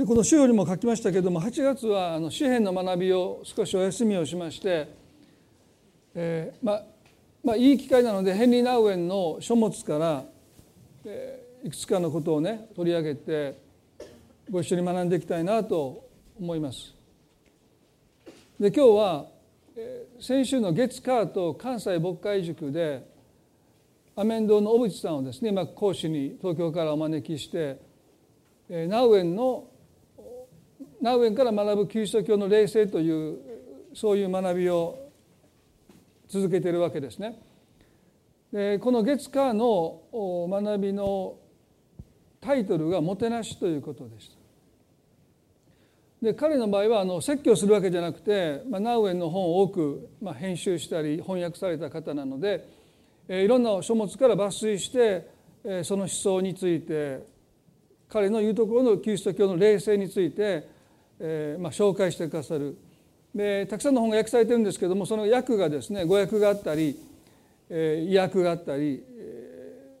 でこの週よりも書きましたけども8月はあの詩篇の学びを少しお休みをしまして、えー、まあまあいい機会なのでヘンリー・ナウエンの書物から、えー、いくつかのことをね取り上げてご一緒に学んでいきたいなと思います。で今日は、えー、先週の月火と関西牧会塾でアメン堂の小渕さんをですね今講師に東京からお招きして、えー、ナウエンのナウエンから学ぶキリスト教の霊性というそういう学びを続けているわけですね。でこの月火の学びのタイトルが「もてなし」ということでした。で彼の場合はあの説教するわけじゃなくて、まあ、ナウエンの本を多く、まあ、編集したり翻訳された方なので、え、いろんな書物から抜粋して、え、その思想について彼の言うところのキリスト教の霊性についてえーまあ、紹介してくださる。でたくさんの本が訳されてるんですけどもその訳がですね語訳があったり、えー、意訳があったり、え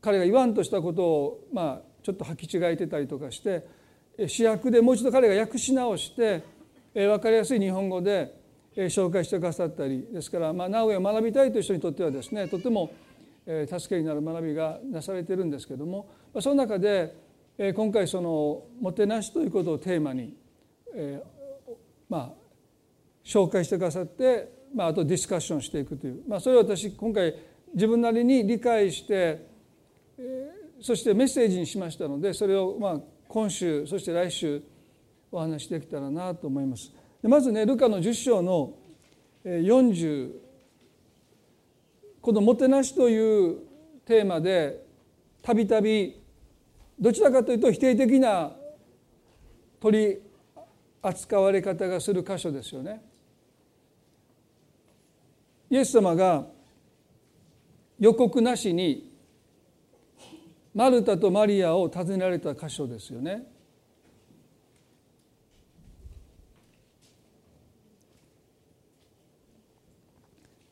ー、彼が言わんとしたことを、まあ、ちょっと履き違えてたりとかして主役でもう一度彼が訳し直して、えー、分かりやすい日本語で、えー、紹介してくださったりですから、まあ、名古屋を学びたいという人にとってはですねとても、えー、助けになる学びがなされてるんですけども、まあ、その中で、えー、今回その「もてなし」ということをテーマにえー、まあ紹介してくださって、まあ、あとディスカッションしていくという、まあ、それを私今回自分なりに理解して、えー、そしてメッセージにしましたのでそれをまあ今週そして来週お話しできたらなと思います。でまずねルカの10章の40この「もてなし」というテーマでたびたびどちらかというと否定的な取り扱われ方がする箇所ですよね。イエス様が予告なしにマルタとマリアを訪ねられた箇所ですよね。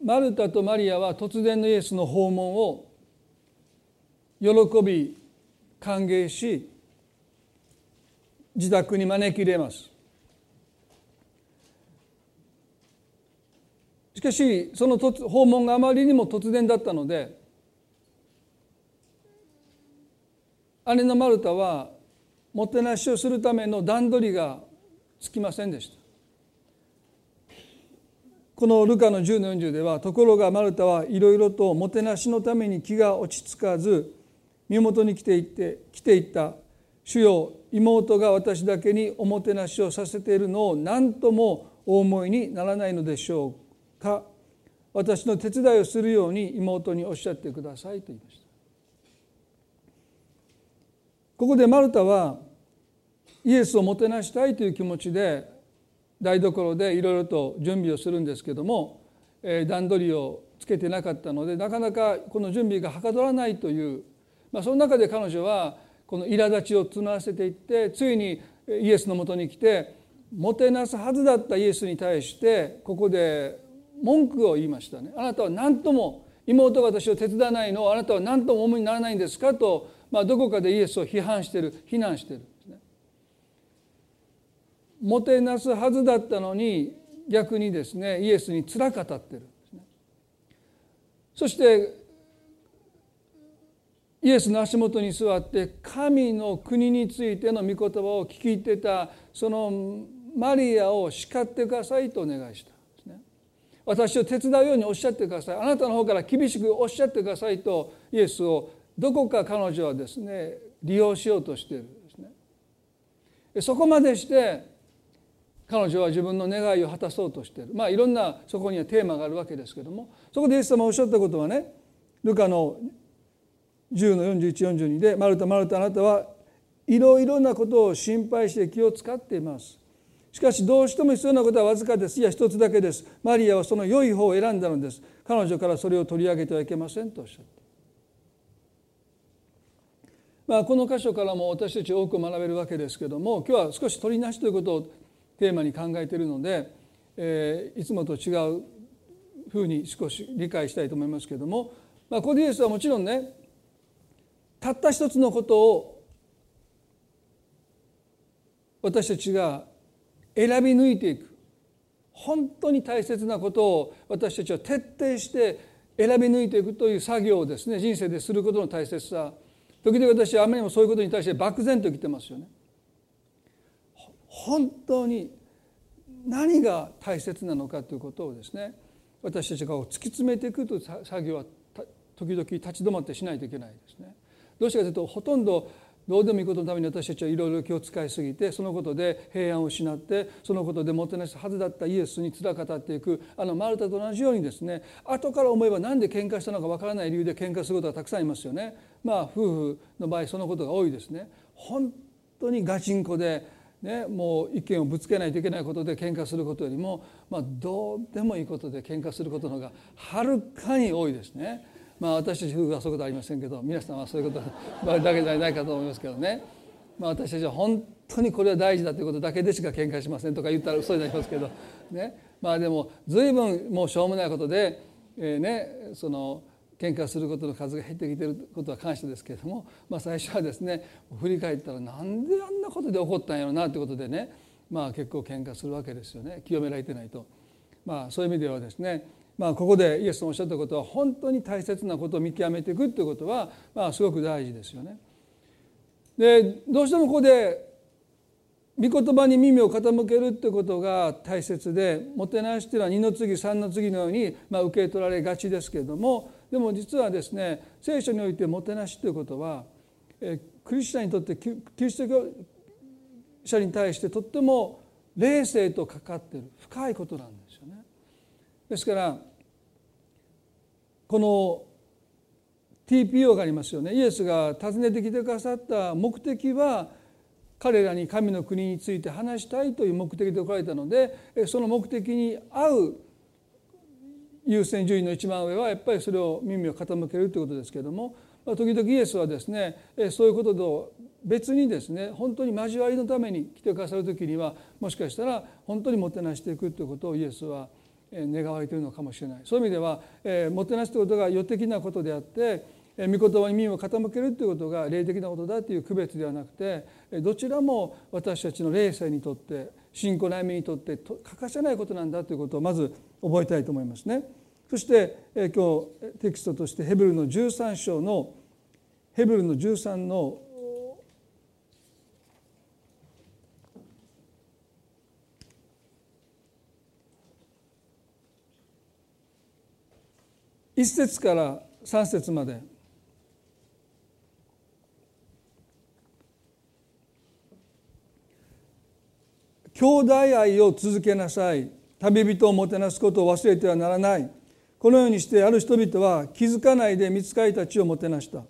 マルタとマリアは突然のイエスの訪問を喜び歓迎し自宅に招き入れますしかしその訪問があまりにも突然だったので姉のマルタはもてなしをするための段取りがつきませんでした。このルカの10の40ではところがマルタはいろいろともてなしのために気が落ち着かず身元に来ていって来ていった主よ妹が私だけにおもてなしをさせているのを何ともお思いにならないのでしょうか私の手伝いをするように妹におっしゃってくださいと言いました。ここでマルタはイエスをもてなしたいという気持ちで台所でいろいろと準備をするんですけども、段取りをつけてなかったのでなかなかこの準備がはかどらないという、まあ、その中で彼女はこの苛立ちを募らせていってついにイエスのもとに来てもてなすはずだったイエスに対してここで文句を言いましたねあなたは何とも妹が私を手伝わないのをあなたは何とも思いにならないんですかと、まあ、どこかでイエスを批判してる非難してるですね。もてなすはずだったのに逆にですねイエスにつらかたってるんですね。そしてイエスの足元に座って神の国についての御言葉を聞き入ってたそのマリアを叱ってくださいとお願いした。私を手伝うようにおっしゃってください。あなたの方から厳しくおっしゃってくださいとイエスをどこか彼女はですね利用しようとしているんですね。そこまでして彼女は自分の願いを果たそうとしている。まあいろんなそこにはテーマがあるわけですけども。そこでイエス様おっしゃったことはねルカの10の4142で「マルタマルタあなたはいろいろなことを心配して気を使っています」しかしどうしても必要なことはわずかです。いや一つだけです。マリアはその良い方を選んだのです。彼女からそれを取り上げてはいけませんとおっしゃった。まあ、この箇所からも私たち多く学べるわけですけども今日は少し取りなしということをテーマに考えているので、えー、いつもと違うふうに少し理解したいと思いますけども、まあ、コディエスはもちろんねたった一つのことを私たちが選び抜いていく本当に大切なことを私たちは徹底して選び抜いていくという作業をですね人生ですることの大切さ時々私はあまりにもそういうことに対して漠然と生きてますよね。本当に何が大切なのかということをですね私たちが突き詰めていくという作業は時々立ち止まってしないといけないですね。どうしてかというとほとんどどうでもいいことのために私たちはいろいろ気を使いすぎてそのことで平安を失ってそのことでもてなすはずだったイエスにつらかっていくあのマルタと同じようにですね後から思えば何で喧嘩したのかわからない理由で喧嘩することがたくさんいますよね。まあ夫婦の場合そのことが多いですね。本当にガチンコでね、もう意見をぶつけないといけないことで喧嘩することよりも、まあ、どうでもいいことで喧嘩することの方がはるかに多いですね。まあ、私たち夫婦はそういうことありませんけど皆さんはそういうことだけじゃないかと思いますけどね、まあ、私たちは本当にこれは大事だということだけでしか喧嘩しませんとか言ったら嘘になりますけど、ね、まあでも随分もうしょうもないことで、えー、ねその喧嘩することの数が減ってきてることは感謝ですけれども、まあ、最初はですね振り返ったらなんであんなことで起こったんやろうなということでね。まあ結構喧嘩するわけですよね。清められてないと。まあ、そういう意味ではですねまあ、ここでイエスのおっしゃったことは本当に大切なことを見極めていくということは、まあ、すごく大事ですよね。でどうしてもここで御言葉に耳を傾けるってことが大切でもてなしっていうのは二の次三の次のように、まあ、受け取られがちですけれどもでも実はですね聖書においてもてなしということはえクリスチャンにとってキリスト教者に対してとっても霊性とかかっている深いことなんです。ですからこの TPO がありますよね。イエスが訪ねてきてくださった目的は彼らに神の国について話したいという目的で置かれたのでその目的に合う優先順位の一番上はやっぱりそれを耳を傾けるということですけれども時々イエスはですねそういうことと別にですね本当に交わりのために来てくださる時にはもしかしたら本当にもてなしていくということをイエスは願われているのかもしれないそういう意味では、えー、もてなすということが予的なことであって、えー、御言葉に耳を傾けるということが霊的なことだという区別ではなくてどちらも私たちの霊性にとって信仰の歩みにとって欠かせないことなんだということをまず覚えたいと思いますね。そして、えー、今日テキストとしてヘブルの13章のヘブルの13の1節から3節まで。兄弟愛を続けなさい。旅人をもてなすことを忘れてはならない。このようにしてある人々は気づかないで見つかりたちをもてなした。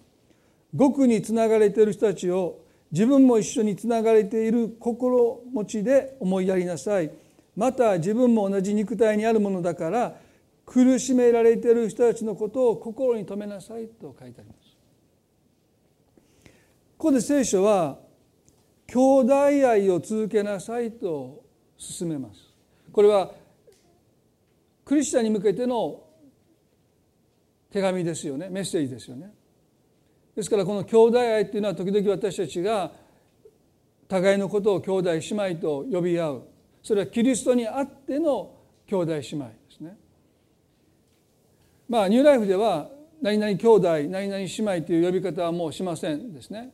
極につながれている人たちを自分も一緒につながれている心持ちで思いやりなさい。また自分も同じ肉体にあるものだから苦しめられている人たちのことを心に留めなさいと書いてあります。ここで聖書は兄弟愛を続けなさいと進めます。これはクリスチャンに向けての手紙ですよねメッセージですよね。ですからこの兄弟愛っていうのは時々私たちが互いのことを兄弟姉妹と呼び合うそれはキリストにあっての兄弟姉妹。まあニューライフでは何々兄弟何々姉妹という呼び方はもうしませんですね。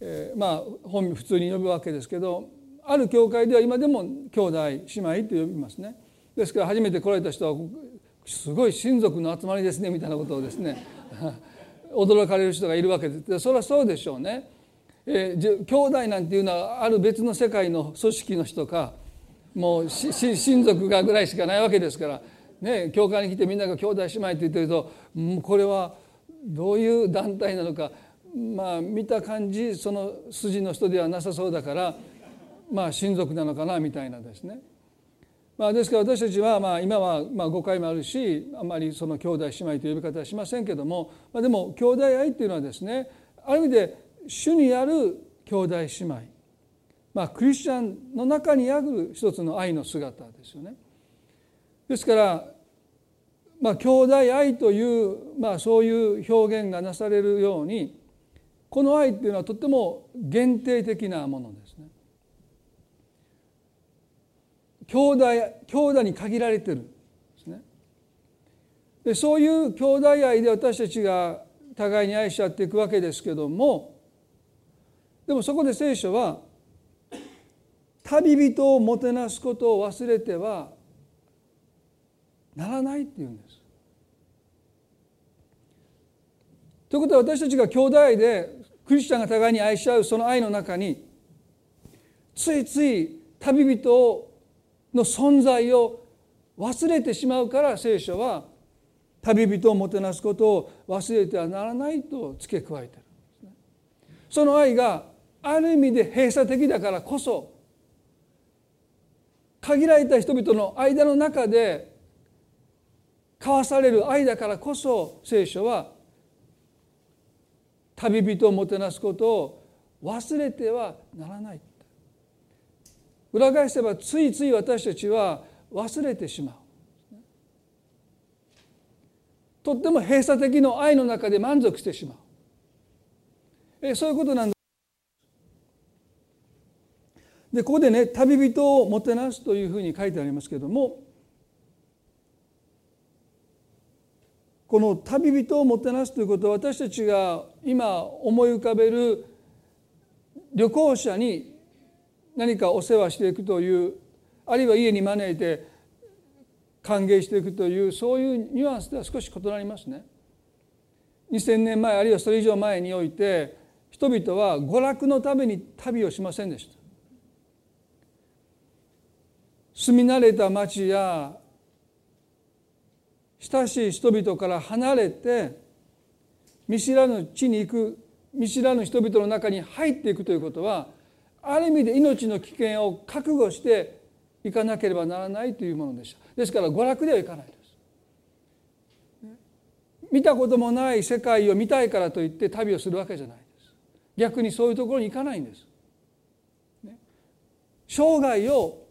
えー、まあ本名普通に呼ぶわけですけどある教会では今でも兄弟姉妹と呼びますね。ですから初めて来られた人はすごい親族の集まりですねみたいなことをですね 驚かれる人がいるわけですそれはそうでしょうね。えー、兄弟なんていうのはある別の世界の組織の人かもう親族がぐらいしかないわけですからね、教会に来てみんなが兄弟姉妹って言ってるとこれはどういう団体なのかまあ見た感じその筋の人ではなさそうだからまあ親族なのかなみたいなですね。まあ、ですから私たちはまあ今はまあ誤解もあるしあまりその兄弟姉妹という呼び方はしませんけども、まあ、でも兄弟愛っていうのはですねある意味で主にある兄弟姉妹まあクリスチャンの中にある一つの愛の姿ですよね。ですからまあ兄弟愛という、まあ、そういう表現がなされるようにこの愛っていうのはとても限定的なものですね。兄弟兄弟に限られてるですねでそういう兄弟愛で私たちが互いに愛し合っていくわけですけどもでもそこで聖書は旅人をもてなすことを忘れてはならないっていうんです。ということは私たちが兄弟でクリスチャンが互いに愛し合うその愛の中についつい旅人の存在を忘れてしまうから聖書は旅人をもてなすことを忘れてはならないと付け加えてるその愛がある意味で閉鎖的だからこそ限られた人々の間の中で交わされる愛だからこそ聖書は旅人をもてなすことを忘れてはならない裏返せばついつい私たちは忘れてしまう。とっても閉鎖的の愛の中で満足してしまう。えそういうことなんだでここでね旅人をもてなすというふうに書いてありますけれどもこの旅人をもてなすということは私たちが今思い浮かべる旅行者に何かお世話していくというあるいは家に招いて歓迎していくというそういうニュアンスでは少し異なりますね。2,000年前あるいはそれ以上前において人々は娯楽のために旅をしませんでした。住み慣れた町や親しい人々から離れて見知らぬ地に行く見知らぬ人々の中に入っていくということはある意味で命の危険を覚悟していかなければならないというものでした。ですから娯楽ではいかないです。見たこともない世界を見たいからといって旅をするわけじゃないです。逆にそういうところに行かないんです。生涯を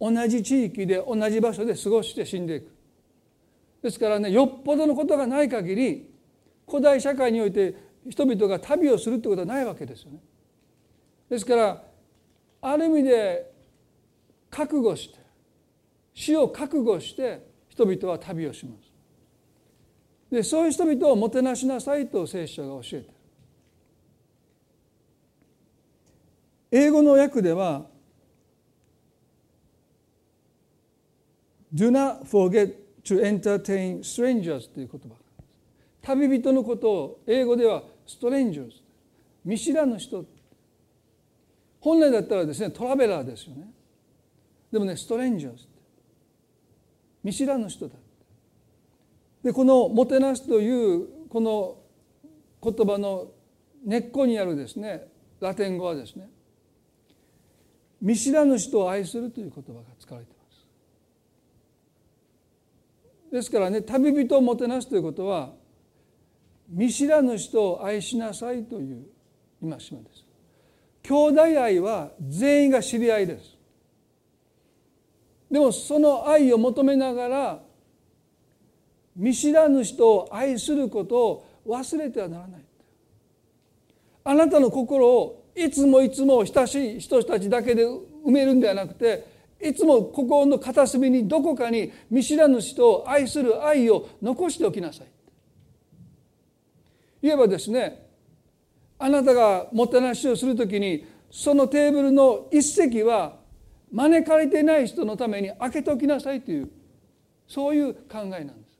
同じ地域で同じ場所で過ごして死んでいく。ですからねよっぽどのことがない限り古代社会において人々が旅をするってことはないわけですよね。ですからある意味で覚悟して死を覚悟して人々は旅をします。でそういう人々をもてなしなさいと聖書が教えてる。英語の訳では Do not forget to entertain strangers という言葉。旅人のことを英語では strangers 見知らぬ人。本来だったらですねトラベラーですよね。でもねストレンジャーズ見知らぬ人だ。でこの「もてなす」というこの言葉の根っこにあるですねラテン語はですね見知らぬ人を愛するという言葉が使われていますですからね旅人をもてなすということは見知らぬ人を愛しなさいという戒めです。兄弟愛は全員が知り合いです。でもその愛を求めながら見知らぬ人を愛することを忘れてはならない。あなたの心をいつもいつも親しい人たちだけで埋めるんではなくていつも心の片隅にどこかに見知らぬ人を愛する愛を残しておきなさい言えばですねあなたがもてなしをするときにそのテーブルの一席は招かれてない人のために開けておきなさいというそういう考えなんです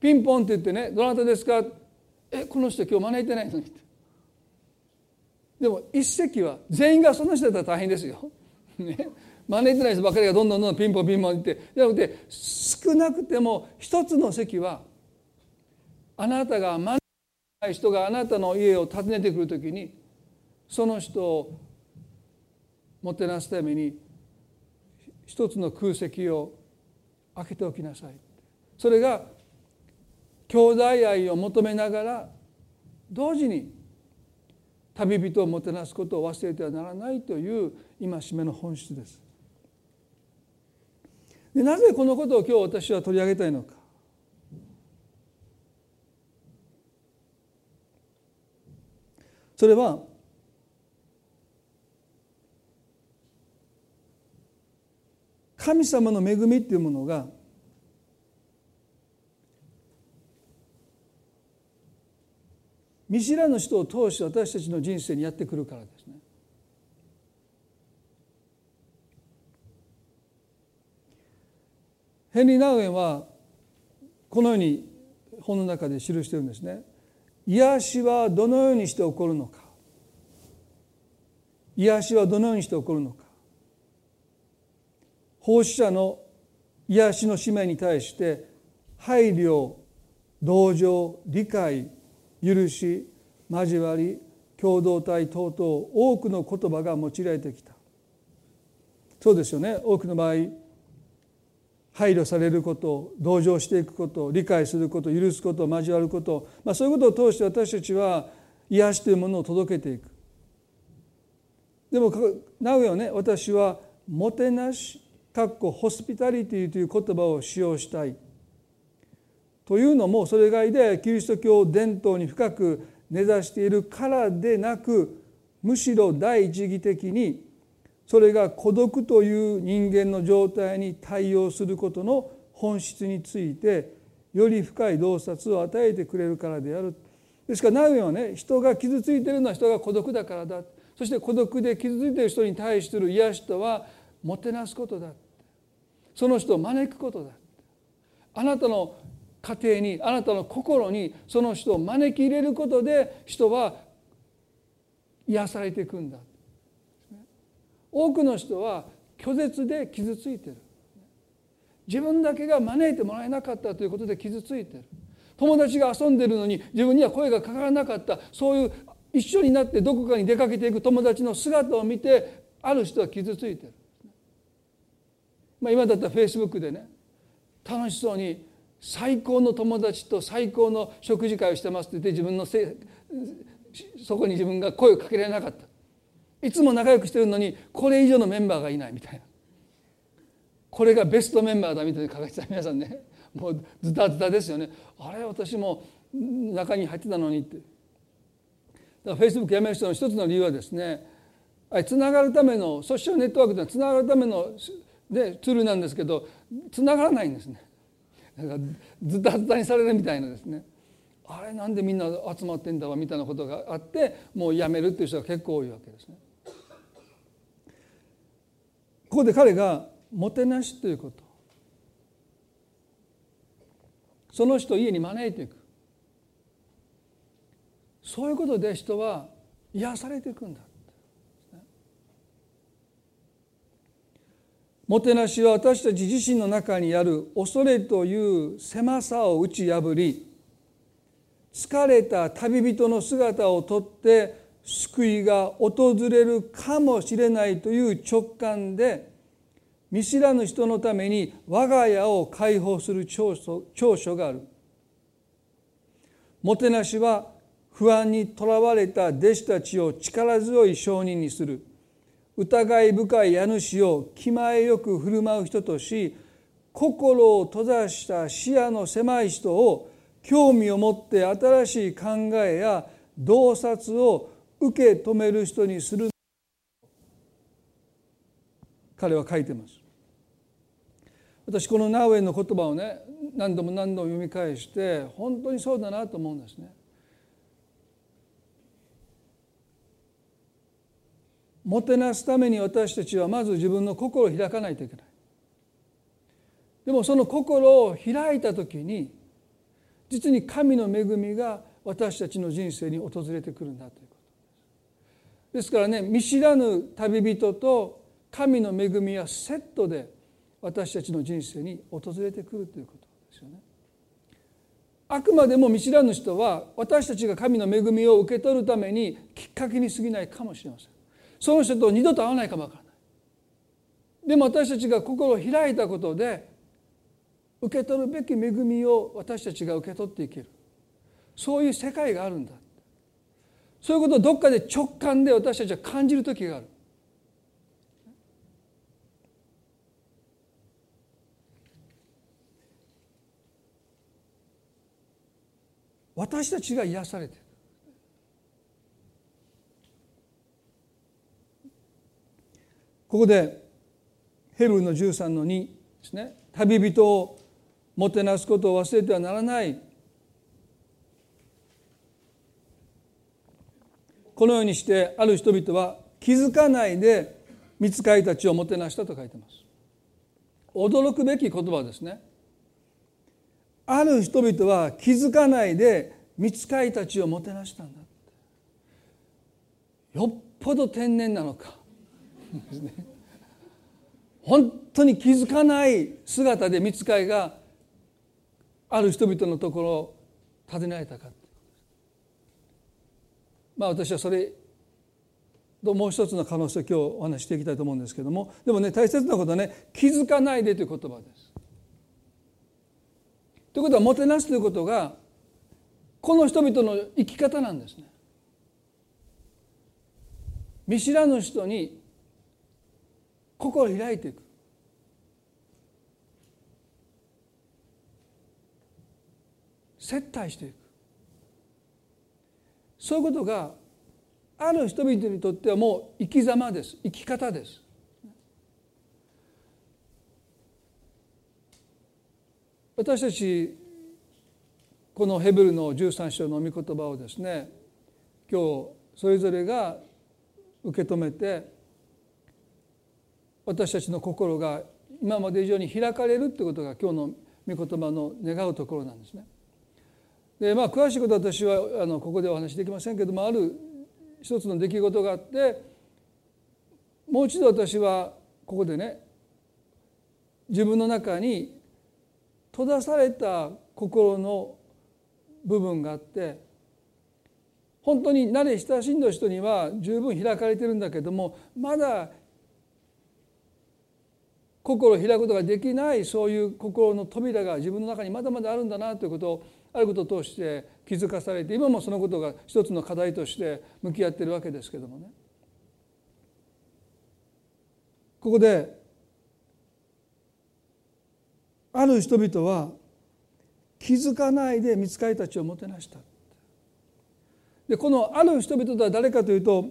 ピンポンって言ってね「どなたですか?」えこの人今日招いてないのにでも一席は全員がその人だったら大変ですよ。ね、招いてない人ばかりがどんどんどんどんピンポンピンポンってじゃなくて少なくても一つの席はあなたが招いてない人があなたの家を訪ねてくるときにその人をもてなすために一つの空席を開けておきなさいそれが兄弟愛を求めながら同時に旅人をもてなすことを忘れてはならないという戒めの本質です。でなぜこのことを今日私は取り上げたいのか？それは神様の恵みっていうものが見知らぬ人を通して私たちの人生にやってくるからですね。ヘンリー・ナウエンはこのように本の中で記してるんですね。癒しはどのようにして起こるのか。癒しはどのようにして起こるのか。奉仕者の癒しの使命に対して配慮同情理解許し交わり共同体等々多くの言葉が用いられてきた。そうですよね。多くの場合配慮されること同情していくこと理解すること許すこと交わること、まあ、そういうことを通して私たちは癒しというものを届けていく。でもなおよね私はもてなしかっこホスピタリティという言葉を使用したい。というのもそれがユダヤキリスト教伝統に深く根ざしているからでなくむしろ第一義的にそれが孤独という人間の状態に対応することの本質についてより深い洞察を与えてくれるからである。ですからナウエはね人が傷ついているのは人が孤独だからだ。そして孤独で傷ついている人に対する癒しとはもてなすことだ。その人を招くことだ。あなたの家庭にあなたの心にその人を招き入れることで人は癒されていくんだ。多くの人は拒絶で傷ついてる。自分だけが招いてもらえなかったということで傷ついてる。友達が遊んでるのに自分には声がかからなかった。そういう一緒になってどこかに出かけていく友達の姿を見てある人は傷ついてる。まあ、今だったらフェイスブックでね楽しそうに最高の友達と最高の食事会をしてますって言って自分のせそこに自分が声をかけられなかった。いつも仲良くしてるのにこれ以上のメンバーがいないみたいな。これがベストメンバーだみたいに書かれてた皆さんね。もうズタズタですよね。あれ私も中に入ってたのにって。だからフェイスブックやめる人の一つの理由はですねつながるためのソーシャルネットワークというのはつながるためのでツールなんですけどつながらないんですね。だからずたずたにされるみたいなですね。あれなんでみんな集まってんだわみたいなことがあってもうやめるっていう人が結構多いわけですね。ここで彼がもてなしということ。その人を家に招いていく。そういうことで人は癒されていくんだ。もてなしは私たち自身の中にある恐れという狭さを打ち破り疲れた旅人の姿をとって救いが訪れるかもしれないという直感で見知らぬ人のために我が家を解放する長所長所がある。もてなしは不安にとらわれた弟子たちを力強い証人にする。疑い深い家主を気前よく振る舞う人とし心を閉ざした視野の狭い人を興味を持って新しい考えや洞察を受け止める人にする。彼は書いてます。私このナウエンの言葉をね何度も何度も読み返して本当にそうだなと思うんですね。もてなすために私たちはまず自分の心を開かないといけない。でもその心を開いた時に実に神の恵みが私たちの人生に訪れてくるんだという。ことですからね見知らぬ旅人と神の恵みはセットで私たちの人生に訪れてくるということですよね。あくまでも見知らぬ人は私たちが神の恵みを受け取るためにきっかけに過ぎないかもしれません。その人と二度と会わないかもわからないでも私たちが心を開いたことで受け取るべき恵みを私たちが受け取っていけるそういう世界があるんだそういうことをどっかで直感で私たちは感じる時がある。私たちが癒されてここでヘブルの13の2ですね。旅人をもてなすことを忘れてはならない。このようにしてある人々は気づかないで見つかりたちをもてなしたと書いてます。驚くべき言葉ですね。ある人々は気づかないで見つかりたちをもてなしたんだよっぽど天然なのか。本当に気づかない姿で見つかりがある人々のところを訪ねられたかまあ私はそれともう一つの可能性を今日お話していきたいと思うんですけどもでもね大切なことはね気づかないでという言葉です。ということはもてなすということがこの人々の生き方なんですね。見知らぬ人に心を開いていく接待していくそういうことがある人々にとってはもう生き様です生き方です私たちこのヘブルの13章の御言葉をですね今日それぞれが受け止めて私たちの心が今まで以上に開かれるということが今日の御言葉の願うところなんですね。でまあ詳しいことは私はあのここでお話しできませんけどもある一つの出来事があってもう一度私はここでね自分の中に閉ざされた心の部分があって本当に慣れ親しんだ人には十分開かれてるんだけどもまだ心を開くことができないそういう心の扉が自分の中にまだまだあるんだなということをあることを通して気づかされて今もそのことが一つの課題として向き合ってるわけですけどもね。ここである人々は気づかないで見つかりたちをもてなした。でこのある人々とは誰かというと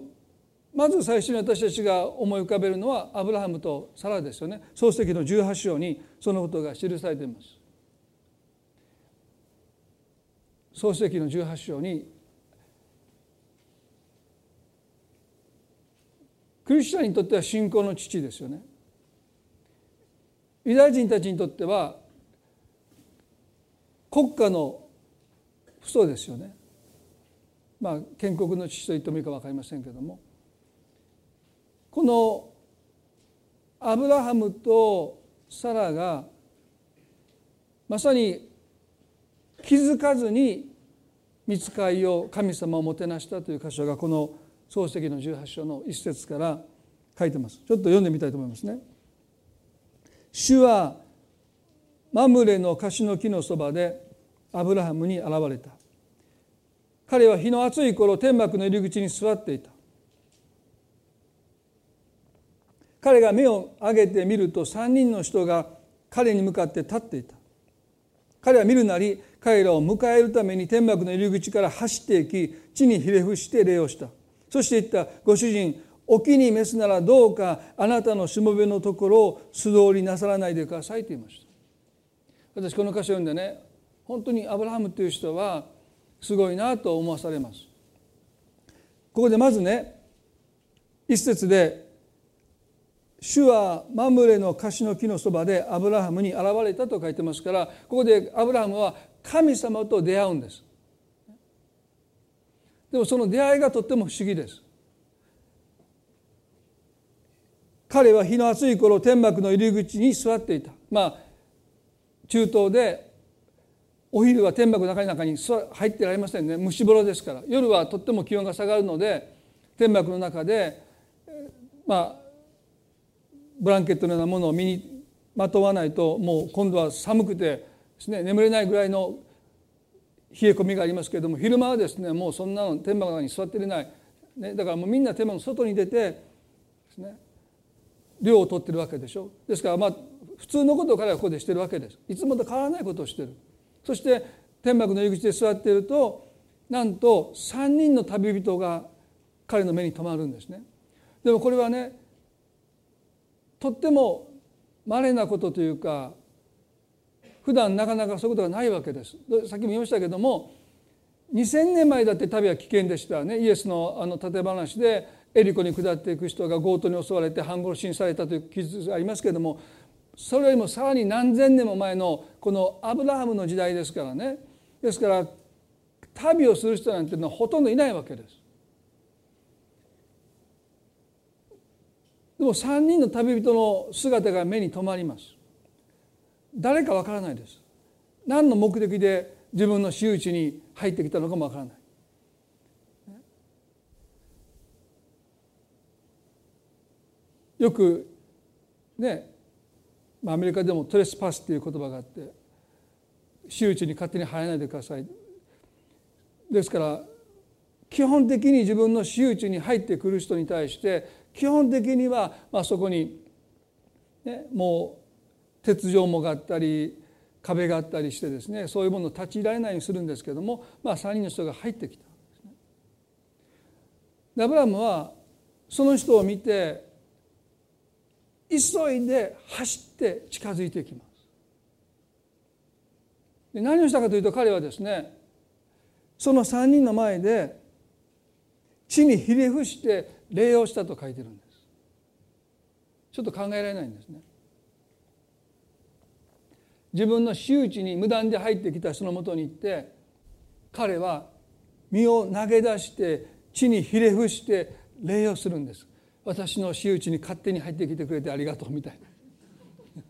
まず最初に私たちが思い浮かべるのはアブラハムとサラですよね。創世記の18章にそのことが記されています。創世記の18章にクリスチャンにとっては信仰の父ですよね。ユダヤ人たちにとっては国家の父祖ですよね。まあ建国の父と言ってもいいか分かりませんけども。このアブラハムとサラがまさに気づかずに見つかりを神様をもてなしたという箇所がこの漱石の18章の一節から書いてます。ちょっと読んでみたいと思いますね。主はマムレの樫の木のそばでアブラハムに現れた。彼は日の暑い頃天幕の入り口に座っていた。彼が目を上げてみると3人の人が彼に向かって立っていた。彼は見るなり彼らを迎えるために天幕の入り口から走っていき地にひれ伏して礼をした。そして言ったご主人お気に召すならどうかあなたのしもべのところを素通りなさらないでくださいと言いました。私この箇所を読んでね本当にアブラハムという人はすごいなと思わされます。ここでまずね一節で「主はマムレの樫の木のそばでアブラハムに現れた」と書いてますからここでアブラハムは神様と出会うんです。でもその出会いがとっても不思議です。彼は日の暑い頃天幕の入り口に座っていた。まあ中東でお昼は天幕の中に入ってられませんね。蒸し風呂ですから。夜はとっても気温が下がるので天幕の中でまあブランケットのようなものを身にまとわないともう今度は寒くてですね眠れないぐらいの冷え込みがありますけれども昼間はですねもうそんなの天幕の中に座っていない、ね、だからもうみんな天幕の外に出てですね量を取ってるわけでしょ。ですからまあ普通のことを彼はここでしてるわけです。いつもと変わらないことをしてる。そして天幕の入り口で座っているとなんと3人の旅人が彼の目に留まるんですね。でもこれはねとっても稀なことというか普段なかなかそういうことがないわけです。さっきも言いましたけども2,000年前だって旅は危険でしたねイエスのあの例え話でエリコに下っていく人が強盗に襲われて半殺しにされたという記述がありますけれどもそれよりもさらに何千年も前のこのアブラハムの時代ですからねですから旅をする人なんていうのはほとんどいないわけです。でも3人の旅人の姿が目に留まります。誰かわからないです。何の目的で自分の私有地に入ってきたのかもわからない。よくねアメリカでもトレスパスっていう言葉があって私有地に勝手に入らないでくださいですから基本的に自分の私有地に入ってくる人に対して基本的にはまあそこに、ね、もう鉄条網があったり壁があったりしてですねそういうものを立ち入られないようにするんですけども、まあ、3人の人が入ってきたんですね。アブラムはその人を見て急いで走って近づいてきます。で何をしたかというと彼はですねその3人の前で地にひれ伏して礼をしたと書いてるんです。ちょっと考えられないんですね。自分の周知に無断で入ってきた人のもとに行って彼は身を投げ出して地にひれ伏して礼をするんです。私の私有地に勝手に入ってきてくれてありがとうみたいな。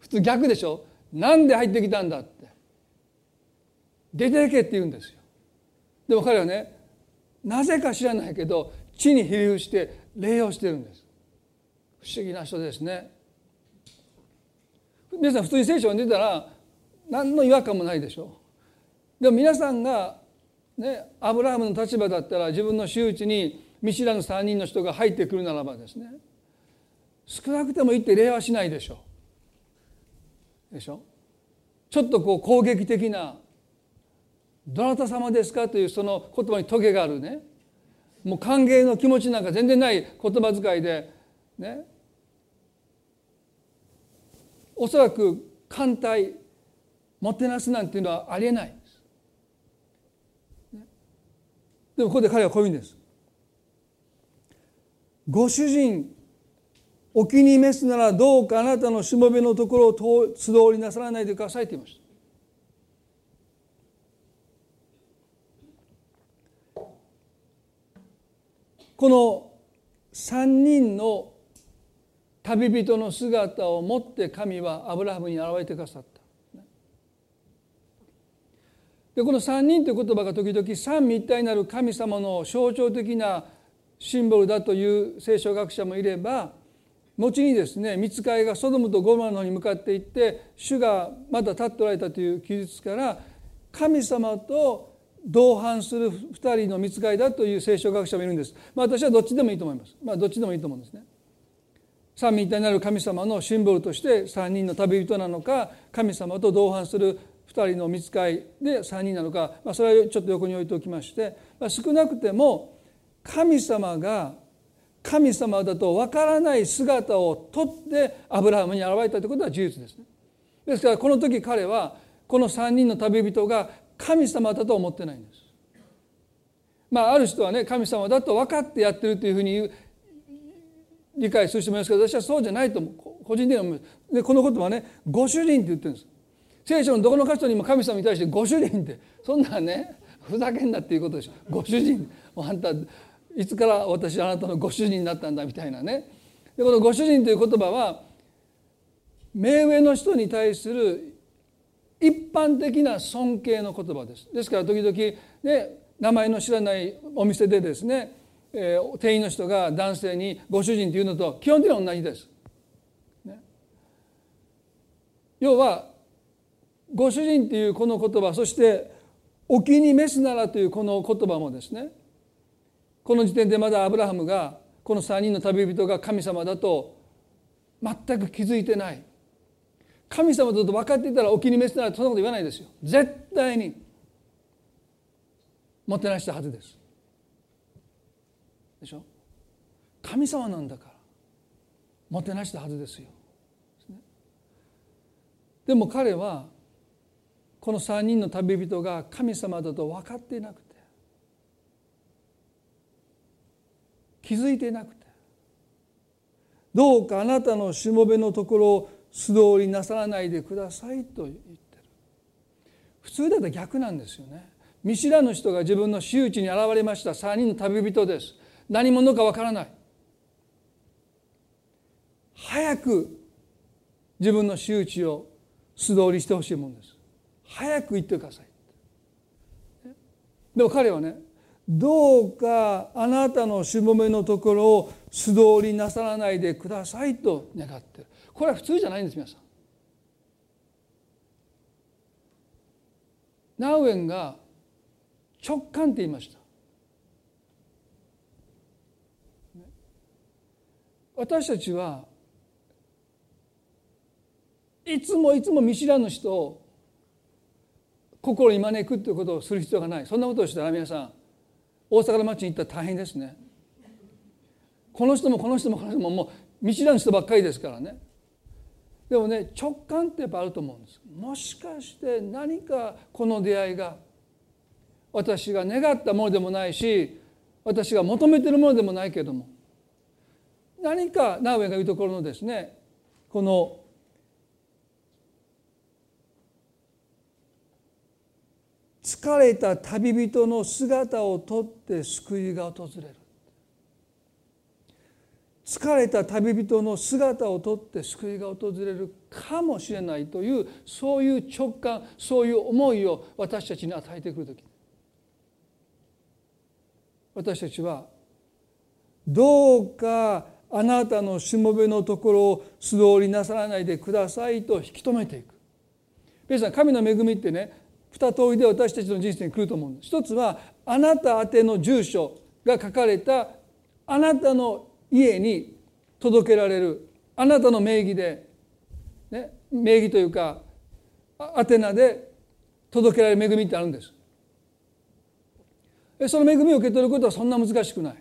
普通逆でしょ？なんで入ってきたんだって。出ていけって言うんですよ。でも彼はねなぜか知らないけど地にひれ伏して礼をしてるんです。不思議な人ですね。皆さん普通に聖書が出たら何の違和感もないでしょう。でも皆さんがねアブラハムの立場だったら自分の周知に見知らぬ3人の人が入ってくるならばですね少なくても行って礼はしないでしょう。でしょ？ちょっとこう攻撃的な「どなた様ですか?」というその言葉にトゲがあるね。もう歓迎の気持ちなんか全然ない言葉遣いでねおそらく艦隊もてなすなんていうのはありえないで。もここで彼はこういうんです。ご主人お気に召すならどうかあなたのしもべのところを素通りなさらないでくださいと言いました。この3人の旅人の姿を持って神はアブラハムに現れてくださった。でこの3人という言葉が時々三位一体になる神様の象徴的なシンボルだという聖書学者もいれば後にですね見つかいがソドムとゴマの方に向かっていって主がまだ立っておられたという記述から神様と同伴する2人の見つかりだという聖書学者もいるんです、まあ、私はどっちでもいいと思います、まあ、どっちでもいいと思うんですね。三位一体になる神様のシンボルとして3人の旅人なのか神様と同伴する2人の見つかりで3人なのか、まあ、それはちょっと横に置いておきまして、まあ、少なくても神様が神様だとわからない姿をとってアブラハムに現れたということは事実ですね。ですからこの時彼はこの3人の旅人が神様だと思ってないんです。まあある人はね神様だと分かってやってるというふうに理解する人もいますけど私はそうじゃないと思う個人的に思います。でこの言葉ね「ご主人」って言ってるんです。聖書のどこの箇所にも神様に対して「ご主人」ってそんなねふざけんなっていうことでしょ。ご主人あんたいつから私あなたのご主人になったんだみたいなね。でこの「ご主人」という言葉は目上の人に対する一般的な尊敬の言葉です。ですから時々ね名前の知らないお店でですね、えー、店員の人が男性に「ご主人」っていうのと基本的には同じです。ね、要は「ご主人」っていうこの言葉そして「お気に召すなら」というこの言葉もですねこの時点でまだアブラハムがこの3人の旅人が神様だと全く気づいてない。神様だと分かっていたらお気に召すならそんなこと言わないですよ。絶対に。もてなしたはずです。でしょ？神様なんだから。もてなしたはずですよ。でも彼はこの3人の旅人が神様だと分かっていなくて気づいていなくてどうかあなたのしもべのところを素通りなさらないでくださいと言ってる。普通だと逆なんですよね。見知らぬ人が自分の私有地に現れました。3人の旅人です。何者かわからない。早く自分の私有地を素通りしてほしいものです。早く行ってくださいでも彼はねどうかあなたのしもべのところを素通りなさらないでくださいと願ってる。これは普通じゃないんです皆さん。ナウエンが直感って言いました。私たちはいつもいつも見知らぬ人を心に招くということをする必要がない。そんなことをしたら皆さん大阪の町に行ったら大変ですねこの人もこの人もこの人ももう見知らぬ人ばっかりですからねでもね直感ってやっぱあると思うんです。もしかして何かこの出会いが私が願ったものでもないし私が求めてるものでもないけども何かナウエが言うところのですねこの疲れた旅人の姿をとって救いが訪れる。疲れた旅人の姿をとって救いが訪れるかもしれないというそういう直感そういう思いを私たちに与えてくる時私たちはどうかあなたのしもべのところを素通りなさらないでくださいと引き止めていく。皆さん神の恵みってね二通りで私たちの人生に来ると思うんです。一つはあなた宛ての住所が書かれたあなたの家に届けられるあなたの名義で、ね、名義というか宛名で届けられる恵みってあるんです。その恵みを受け取ることはそんな難しくない。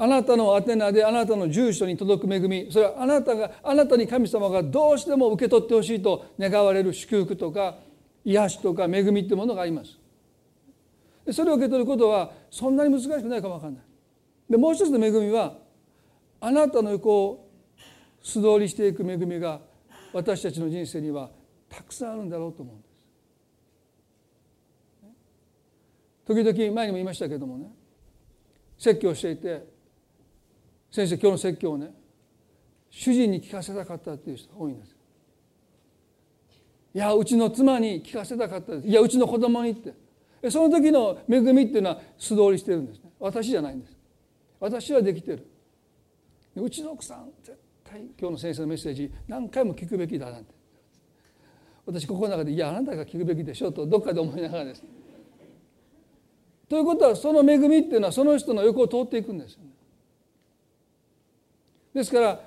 あなたの宛名であなたの住所に届く恵みそれはあなたがあなたに神様がどうしても受け取ってほしいと願われる祝福とか癒しとか恵みっていうものがありますそれを受け取ることはそんなに難しくないかもわかんないでもう一つの恵みはあなたの横を素通りしていく恵みが私たちの人生にはたくさんあるんだろうと思うんです。時々前にも言いましたけどもね説教していて先生今日の説教をね主人に聞かせたかったっていう人が多いんです。いやうちの妻に聞かせたかったです。いやうちの子供にって。その時の恵みっていうのは素通りしてるんですね。私じゃないんです。私はできてる。うちの奥さん絶対今日の先生のメッセージ何回も聞くべきだなんて。私ここの中でいやあなたが聞くべきでしょとどっかで思いながらです。ということはその恵みっていうのはその人の横を通っていくんですよね。ですから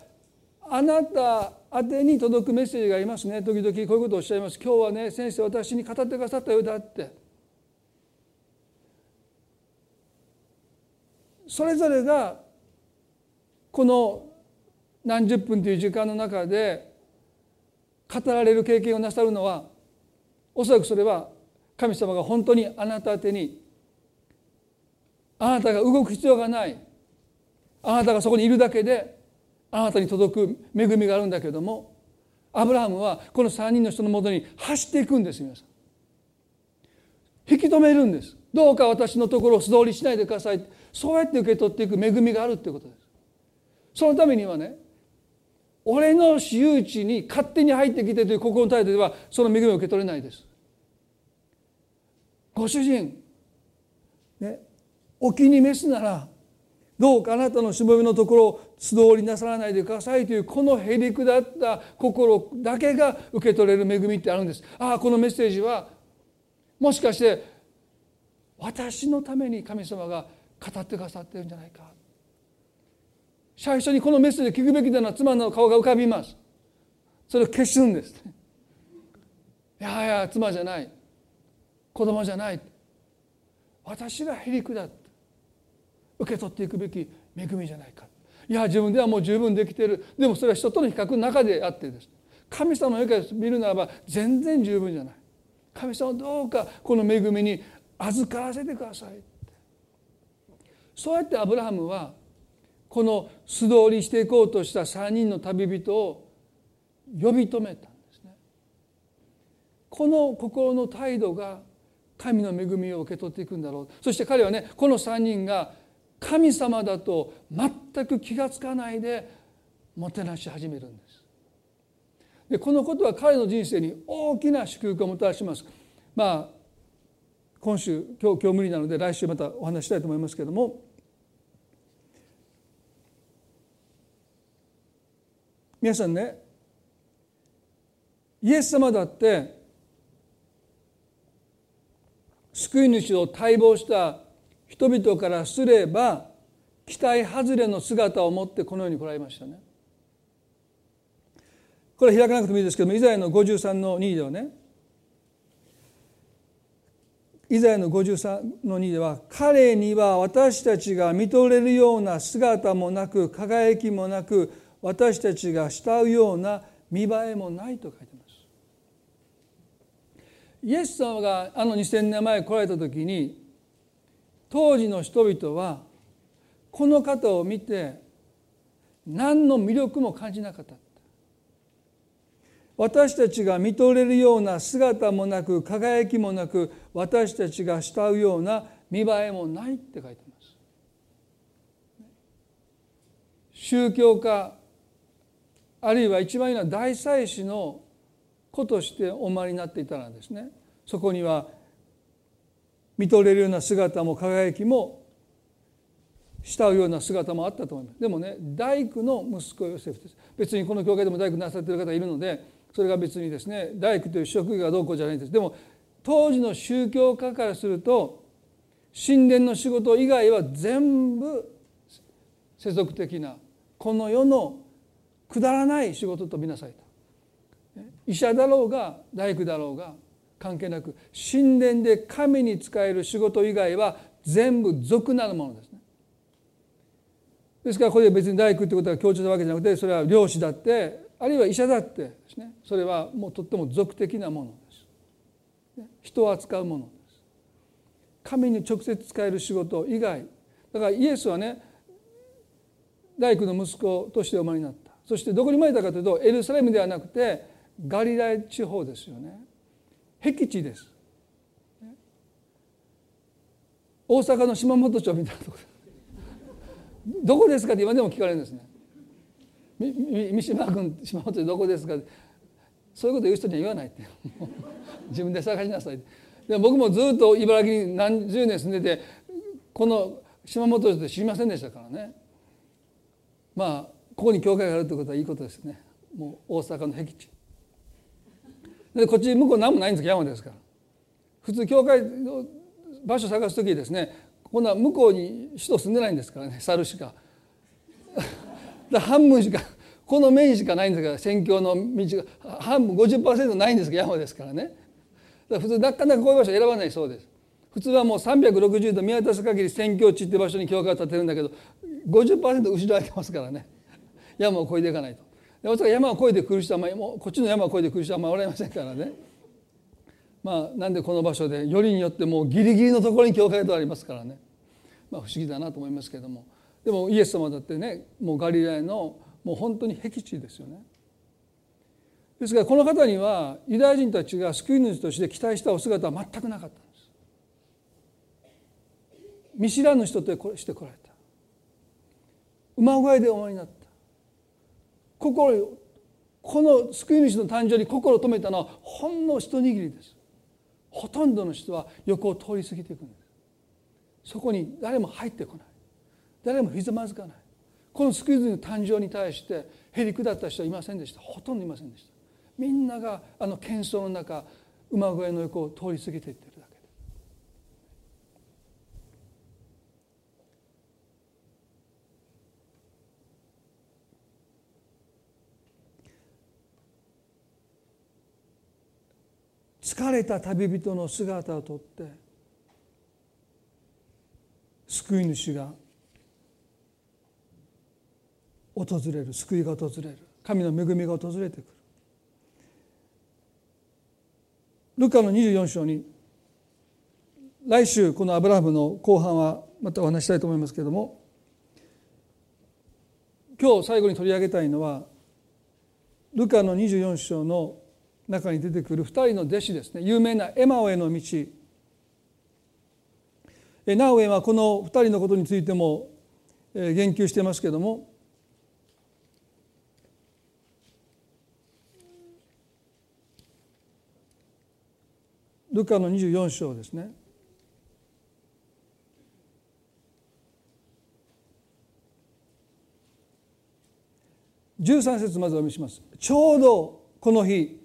あなた宛てに届くメッセージがありますね。時々こういうことをおっしゃいます。今日はね先生私に語ってくださったようだって。それぞれがこの何十分という時間の中で語られる経験をなさるのはおそらくそれは神様が本当にあなた宛にあなたが動く必要がないあなたがそこにいるだけであなたに届く恵みがあるんだけどもアブラハムはこの3人の人のもとに走っていくんです皆さん引き止めるんですどうか私のところを素通りしないでくださいそうやって受け取っていく恵みがあるっていうことです。そのためにはね俺の私有地に勝手に入ってきてという心の態度ではその恵みを受け取れないです。ご主人ねお気に召すならどうかあなたのしもべのところを素通りなさらないでくださいというこのへりくだった心だけが受け取れる恵みってあるんです。ああこのメッセージはもしかして私のために神様が語ってくださってるんじゃないか。最初にこのメッセージを聞くべきだな妻の顔が浮かびます。それを消すんです。いやいや妻じゃない。子供じゃない。私がへりくだって。受け取っていくべき恵みじゃないか。いや自分ではもう十分できている。でもそれは人との比較の中であってです。神様の世界を見るならば全然十分じゃない。神様どうかこの恵みに預からせてください。そうやってアブラハムはこの素通りしていこうとした3人の旅人を呼び止めたんですね。この心の態度が神の恵みを受け取っていくんだろう。そして彼はねこの3人が神様だと全く気が付かないでもてなし始めるんです。でこのことは彼の人生に大きな祝福をもたらします。まあ今週今日今日無理なので来週またお話したいと思いますけれども。皆さんねイエス様だって救い主を待望した人々からすれば期待外れの姿を持ってこの世に来られましたね。これ開かなくてもいいですけどもイザヤの53の2ではねイザヤの53の2では彼には私たちが見とれるような姿もなく輝きもなく私たちが慕うような見栄えもないと書いてます。イエス様があの2,000年前来られた時に当時の人々はこの方を見て何の魅力も感じなかった私たちが見とれるような姿もなく輝きもなく私たちが慕うような見栄えもないって書いてます宗教家あるいは一番いいのは大祭司の子としてお生まれになっていたらですねそこには見とれるような姿も輝きも慕うような姿もあったと思います。でもね大工の息子ヨセフです。別にこの教会でも大工なさってる方いるのでそれが別にですね大工という職業がどうこうじゃないんです。でも当時の宗教家からすると神殿の仕事以外は全部世俗的なこの世のくだらない仕事と見なさいと医者だろうが大工だろうが関係なく神殿で神に仕える仕事以外は全部俗なるものですね。ですからこれ別に大工ってことが強調したわけじゃなくてそれは漁師だってあるいは医者だってですね。それはもうとっても俗的なものです。人を扱うものです。神に直接使える仕事以外。だからイエスはね大工の息子としてお生まれになった。そしてどこに生まれたかというとエルサレムではなくてガリラ地方ですよね。僻地です。大阪の島本町みたいなところ。どこですかって今でも聞かれるんですね。三島君島本町どこですかそういうこと言う人には言わないって。自分で探しなさい。で僕もずっと茨城に何十年住んでてこの島本町って知りませんでしたからね。まあここに教会があるということはいいことですね。もう大阪の僻地。でこっち向こう何もないんです山ですから。普通教会の場所探す時ですねこんな向こうに人住んでないんですからね猿しか。だ半分しかこの面しかないんですから宣教の道が。半分50%ないんですが山ですからね。だから普通なかなかこういう場所選ばないそうです。普通はもう360度見渡す限り宣教地って場所に教会を建てるんだけど50%後ろ空いてますからね。山を越えていかないとで大阪山を越えてくる人はあもうこっちの山を越えてくる人はあんまりおられませんからねまあなんでこの場所でよりによってもうギリギリのところに教会とありますからねまあ不思議だなと思いますけれどもでもイエス様だってねもうガリラヤのもう本当に僻地ですよね。ですからこの方にはユダヤ人たちが救い主として期待したお姿は全くなかったんです。見知らぬ人として来られた。馬小屋でお前になった。心この救い主の誕生に心を止めたのはほんの一握りです。ほとんどの人は横を通り過ぎていくんです。そこに誰も入ってこない。誰もひざまずかない。この救い主の誕生に対してへり下った人はいませんでした。ほとんどいませんでした。みんながあの喧騒の中馬小屋の横を通り過ぎていって。疲れた旅人の姿をとって救い主が訪れる救いが訪れる神の恵みが訪れてくる。ルカの24章に来週このアブラハムの後半はまたお話したいと思いますけれども今日最後に取り上げたいのはルカの24章の中に出てくる2人の弟子ですね。有名なエマオへの道。ナウエはこの2人のことについても言及してますけれども。ルカの24章ですね。13節まずお読みします。ちょうどこの日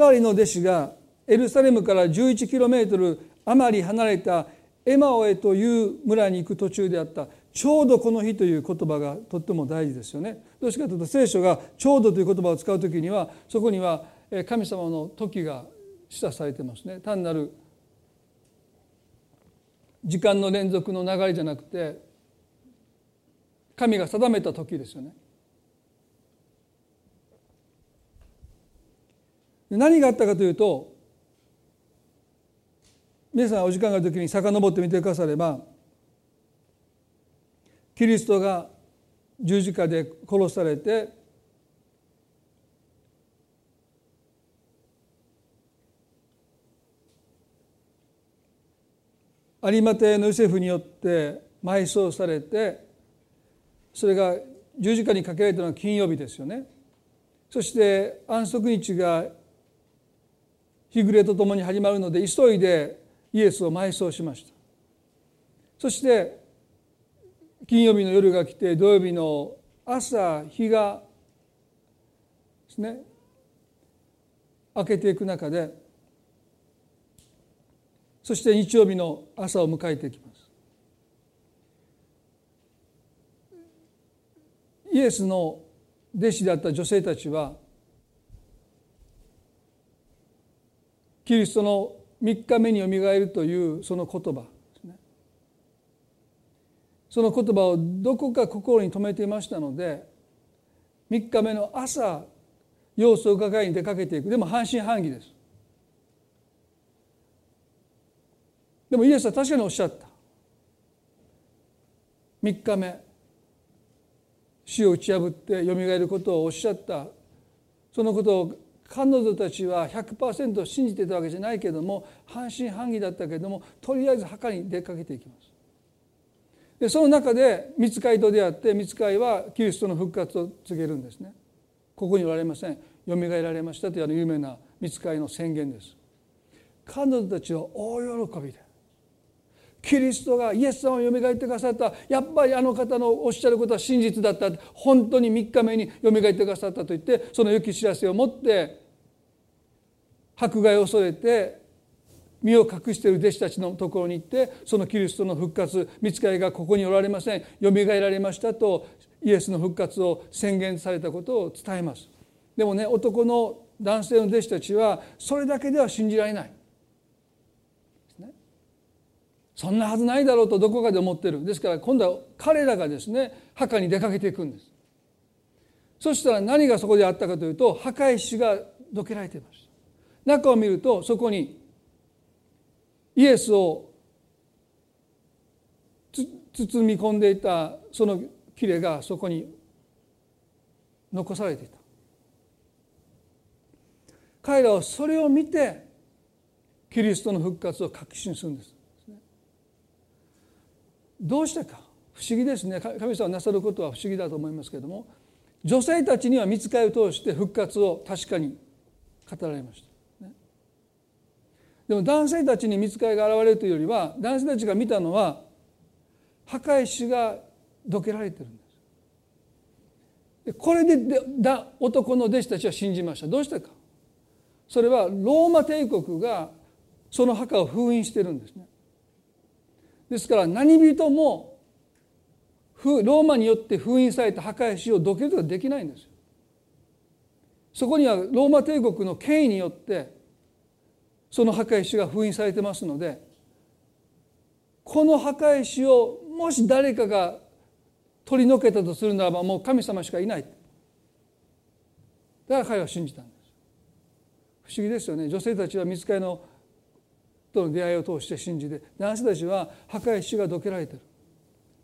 2人の弟子がエルサレムから11キロメートル余り離れたエマオへという村に行く途中であったちょうどこの日という言葉がとっても大事ですよね。どうしてかというと聖書がちょうどという言葉を使う時にはそこには神様の時が示唆されてますね。単なる時間の連続の流れじゃなくて神が定めた時ですよね。何があったかというと皆さんお時間がある時に遡ってみてくださればキリストが十字架で殺されて有馬亭のヨセフによって埋葬されてそれが十字架にかけられたのは金曜日ですよね。そして安息日が日暮れとともに始まるので急いでイエスを埋葬しました。そして金曜日の夜が来て土曜日の朝日がですね明けていく中でそして日曜日の朝を迎えていきます。イエスの弟子であった女性たちはキリストの3日目によみがえるというその言葉。ですねその言葉をどこか心に留めていましたので3日目の朝様子を伺いに出かけていく。でも半信半疑です。でもイエスは確かにおっしゃった。3日目死を打ち破ってよみがえることをおっしゃった。そのことを彼女たちは100%信じてたわけじゃないけども半信半疑だったけどもとりあえず墓に出かけていきます。でその中で見つかいと出会って見つかいはキリストの復活を告げるんですね。ここにおられません。よみがえられましたというあの有名な見つかいの宣言です。彼女たちは大喜びでキリストがイエス様をよみがえってくださったやっぱりあの方のおっしゃることは真実だった本当に3日目によみがえってくださったと言ってその良き知らせを持って迫害を恐れて身を隠している弟子たちのところに行ってそのキリストの復活見つかりがここにおられません。よみがえられましたとイエスの復活を宣言されたことを伝えます。でもね男の男性の弟子たちはそれだけでは信じられない。ね。そんなはずないだろうとどこかで思ってる。ですから今度は彼らがですね墓に出かけていくんです。そしたら何がそこであったかというと墓石がどけられていました中を見るとそこにイエスを包み込んでいたその切れがそこに残されていた。彼らはそれを見てキリストの復活を確信するんです。どうしてか？不思議ですね。神様なさることは不思議だと思いますけれども女性たちには見つかりを通して復活を確かに語られました、でも男性たちに見つかりが現れるというよりは男性たちが見たのは墓石がどけられてるんです。でこれでだ男の弟子たちは信じました。どうしてか。それはローマ帝国がその墓を封印してるんですね。ですから何人もローマによって封印された墓石をどけることができないんですよ。そこにはローマ帝国の権威によってその墓石が封印されてますのでこの墓石をもし誰かが取り除けたとするならばもう神様しかいない。だから彼は信じたんです。不思議ですよね。女性たちは見つかりのとの出会いを通して信じて男性たちは墓石がどけられてる。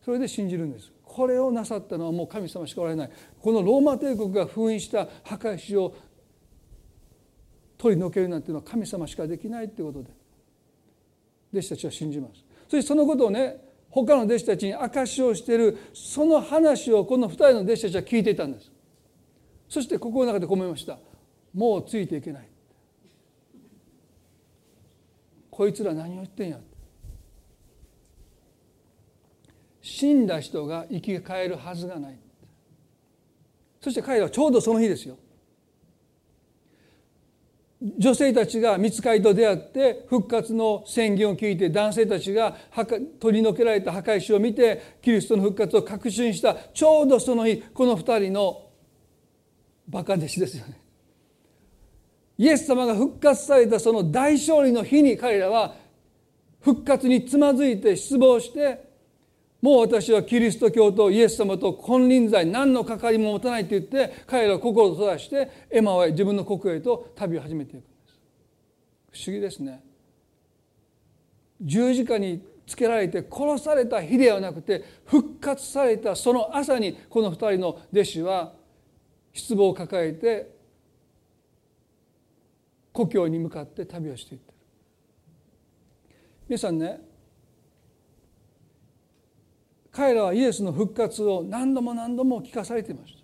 それで信じるんです。これをなさったのはもう神様しかおられない。このローマ帝国が封印した墓石を取り除けるなんていうのは神様しかできないっていうことで。弟子たちは信じます。そしてそのことをね他の弟子たちに証しをしているその話をこの2人の弟子たちは聞いていたんです。そして心の中で込めました。もうついていけない。こいつら何を言ってんや。死んだ人が生き返るはずがない。そして彼らはちょうどその日ですよ。女性たちが見つかりと出会って復活の宣言を聞いて男性たちが取り除けられた墓石を見てキリストの復活を確信したちょうどその日この2人のバカ弟子ですよね。イエス様が復活されたその大勝利の日に彼らは復活につまずいて失望してもう私はキリスト教とイエス様と金輪際何の関わりも持たないと言って彼らは心を閉ざしてエマへ自分の国へと旅を始めていくんです。不思議ですね。十字架につけられて殺された日ではなくて復活されたその朝にこの二人の弟子は失望を抱えて故郷に向かって旅をしていってる皆さんね彼らはイエスの復活を何度も何度も聞かされていました。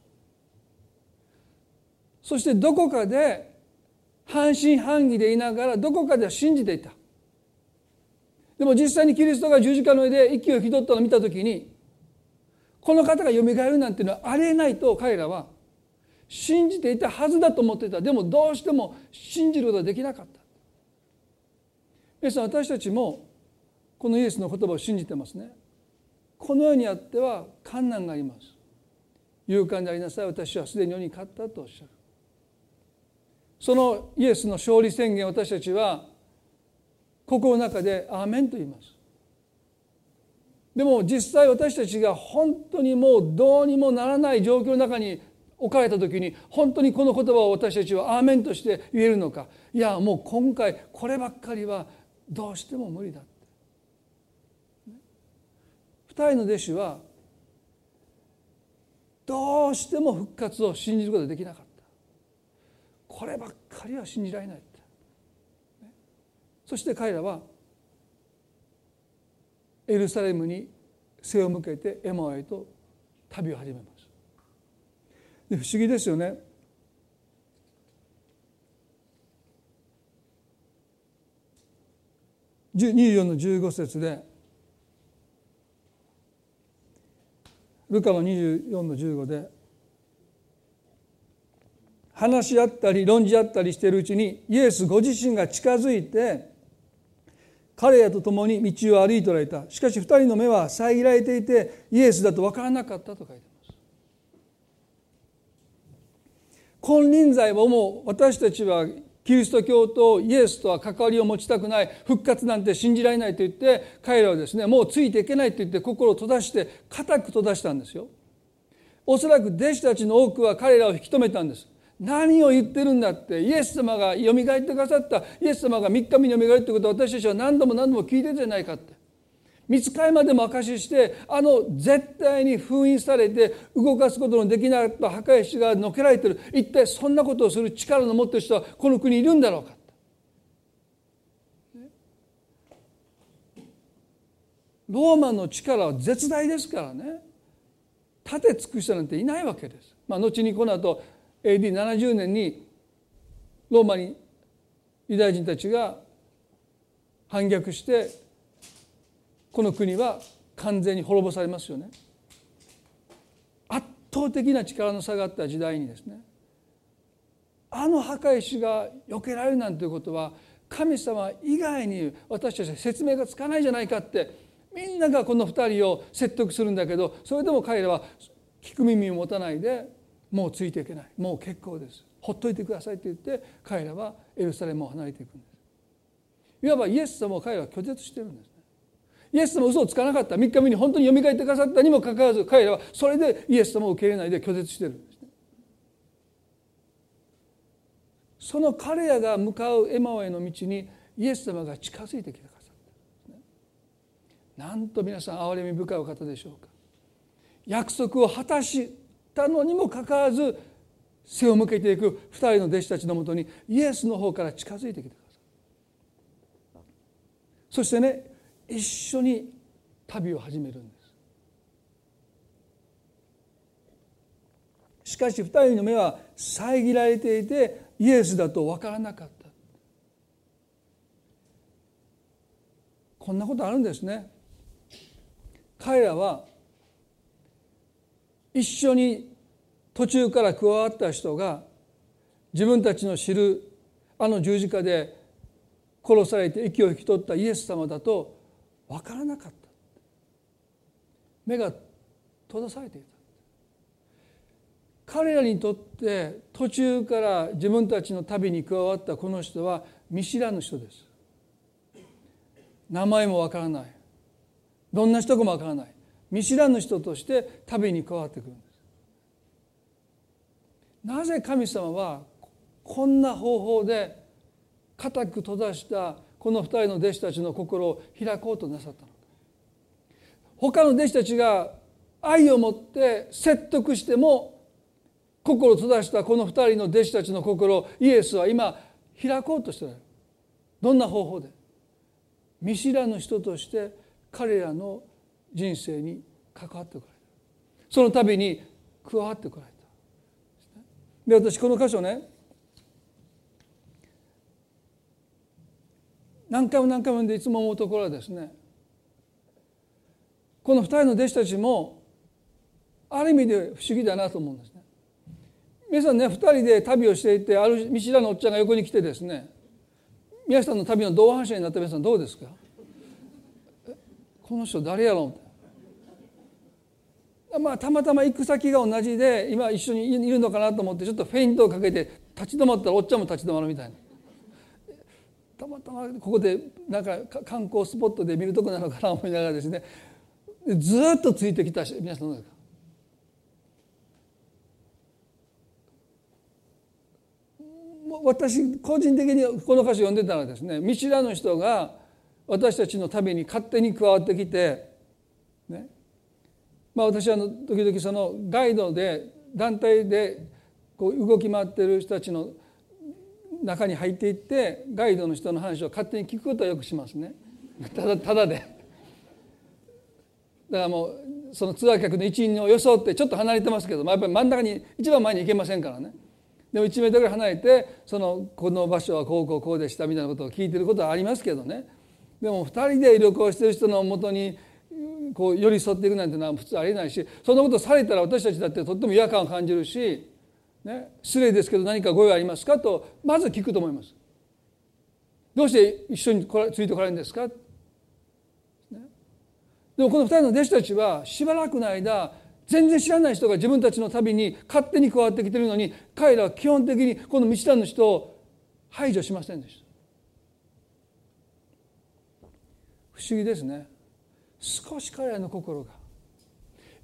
そしてどこかで半信半疑でいながらどこかでは信じていた。でも実際にキリストが十字架の上で息を引き取ったのを見た時にこの方がよみがえるなんていうのはありえないと彼らは信じていたはずだと思っていた。でもどうしても信じることができなかった。皆さん私たちもこのイエスの言葉を信じてますね。この世にあっては困難があります。勇敢でありなさい。私はすでに世に勝ったとおっしゃる。そのイエスの勝利宣言私たちは心の中で「アーメン」と言います。でも実際私たちが本当にもうどうにもならない状況の中に置かれた時に本当にこの言葉を私たちはアーメンとして言えるのか。いやもう今回こればっかりはどうしても無理だ2人の弟子はどうしても復活を信じることができなかった。こればっかりは信じられないそして彼らはエルサレムに背を向けてエマへと旅を始めます。で不思議ですよね。24の15節でルカの24の15で話し合ったり論じ合ったりしているうちにイエスご自身が近づいて彼らと共に道を歩いておられた。しかし二人の目は遮られていてイエスだと分からなかったと書いてます。金輪際はもう私たちはキリスト教とイエスとは関わりを持ちたくない復活なんて信じられないと言って彼らはですねもうついていけないと言って心を閉ざして固く閉ざしたんですよ。おそらく弟子たちの多くは彼らを引き止めたんです。何を言ってるんだってイエス様がよみがえってくださったイエス様が3日目によみがえるってことは私たちは何度も何度も聞いてるじゃないかって。見つかりまでも証ししてあの絶対に封印されて動かすことのできなかった墓石がのけられてる。一体そんなことをする力の持ってる人はこの国いるんだろうか。ローマの力は絶大ですからね。立て尽くしたなんていないわけです。まあ、後にこの後 AD70 年にローマにユダヤ人たちが反逆してこの国は完全に滅ぼされますよね。圧倒的な力の差があった時代にですねあの墓石が避けられるなんていうことは神様以外に私たちは説明がつかないじゃないかってみんながこの2人を説得するんだけどそれでも彼らは聞く耳を持たないでもうついていけない。もう結構です。ほっといてくださいって言って彼らはエルサレムを離れていくんです。いわばイエス様を彼らは拒絶してるんです。イエス様嘘をつかなかった。3日目に本当によみがえってくださったにもかかわらず彼らはそれでイエス様を受け入れないで拒絶してる。んですねその彼らが向かうエマオへの道にイエス様が近づいてきてくださった。方なんと皆さん憐れみ深いお方でしょうか。約束を果たしたのにもかかわらず背を向けていく二人の弟子たちのもとにイエスの方から近づいてきてくださいそしてね一緒に旅を始めるんです。しかし二人の目は遮られていてイエスだと分からなかった。こんなことあるんですね。彼らは一緒に途中から加わった人が自分たちの知るあの十字架で殺されて息を引き取ったイエス様だと分からなかった。目が閉ざされていた。彼らにとって途中から自分たちの旅に加わったこの人は見知らぬ人です。名前もわからない。どんな人かもわからない。見知らぬ人として旅に加わってくるんです。なぜ神様はこんな方法で固く閉ざしたこの二人の弟子たちの心を開こうとなさったの。か他の弟子たちが愛を持って説得しても心を閉ざしたこの二人の弟子たちの心をイエスは今開こうとしてる。どんな方法で？見知らぬ人として彼らの人生に関わってこられるその度に加わってこられた。で私この箇所ね何回も何回もでいつも思うところはですねこの二人の弟子たちもある意味で不思議だなと思うんですね。皆さんね二人で旅をしていてある見知らぬおっちゃんが横に来てですね皆さんの旅の同伴者になった皆さんどうですか？この人誰やろう？まあ、たまたま行く先が同じで今一緒にいるのかなと思ってちょっとフェイントをかけて立ち止まったらおっちゃんも立ち止まるみたいな。たまたまここでなんか観光スポットで見るとこなのかな思いながらですね。ずっとついてきたし皆さんどう私個人的にこの歌詞を読んでたらですね見知らぬ人が私たちの旅に勝手に加わってきてね。まあ、私は時々そのガイドで団体でこう動き回ってる人たちの中に入っていってガイドの人の話を勝手に聞くことはよくしますね。ただただで。だからもうそのツアー客の一員を装ってちょっと離れてますけど、まあ、やっぱり真ん中に一番前に行けませんからね。でも1メートルぐらい離れてそのこの場所はこうこうこうでしたみたいなことを聞いてることはありますけどね。でも2人で旅行してる人のもとにこう寄り添っていくなんてのは普通ありえないしそんなことされたら私たちだってとっても違和感を感じるし、ね、失礼ですけど何かご用ありますかとまず聞くと思います。どうして一緒についてこられるんですか、ね、でもこの2人の弟子たちはしばらくの間全然知らない人が自分たちの旅に勝手に加わってきてるのに彼らは基本的にこの道知らぬ人を排除しませんでした。不思議ですね。少し彼らの心が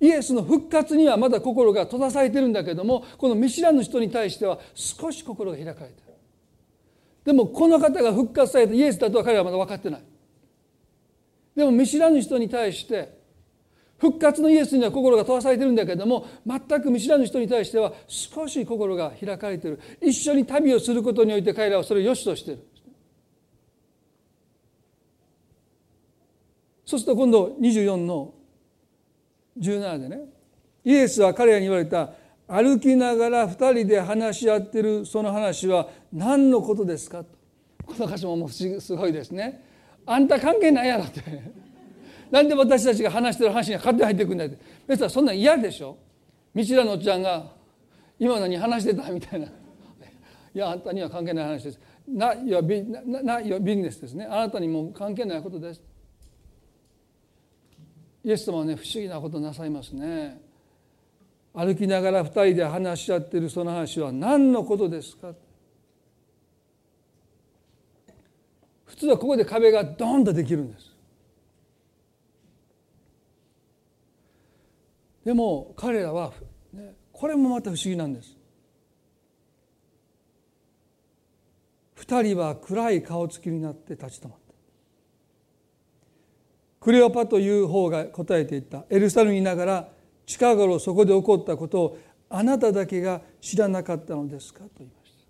イエスの復活にはまだ心が閉ざされてるんだけどもこの見知らぬ人に対しては少し心が開かれてる。でもこの方が復活されたイエスだとは彼らはまだ分かってない。でも見知らぬ人に対して復活のイエスには心が閉ざされてるんだけども全く見知らぬ人に対しては少し心が開かれてる。一緒に旅をすることにおいて彼らはそれを良しとしてる。そうすると今度24の17でねイエスは彼らに言われた歩きながら2人で話し合ってるその話は何のことですか？と。この箇所もすごいですね。あんた関係ないやろって。なんで私たちが話してる話に勝手に入ってくんだって。別にそんな嫌でしょ。道らのおっちゃんが今何話してたみたいな。いやあんたには関係ない話です。ないやビななビジネスですね。あなたにも関係ないことです。イエス様はね不思議なことなさいますね。歩きながら二人で話し合っているその話は何のことですか？普通はここで壁がドンとできるんです。でも彼らは、ね、これもまた不思議なんです。2人は暗い顔つきになって立ち止まった。クレオパという方が答えていった。エルサレムにいながら近頃そこで起こったことをあなただけが知らなかったのですかと言いました。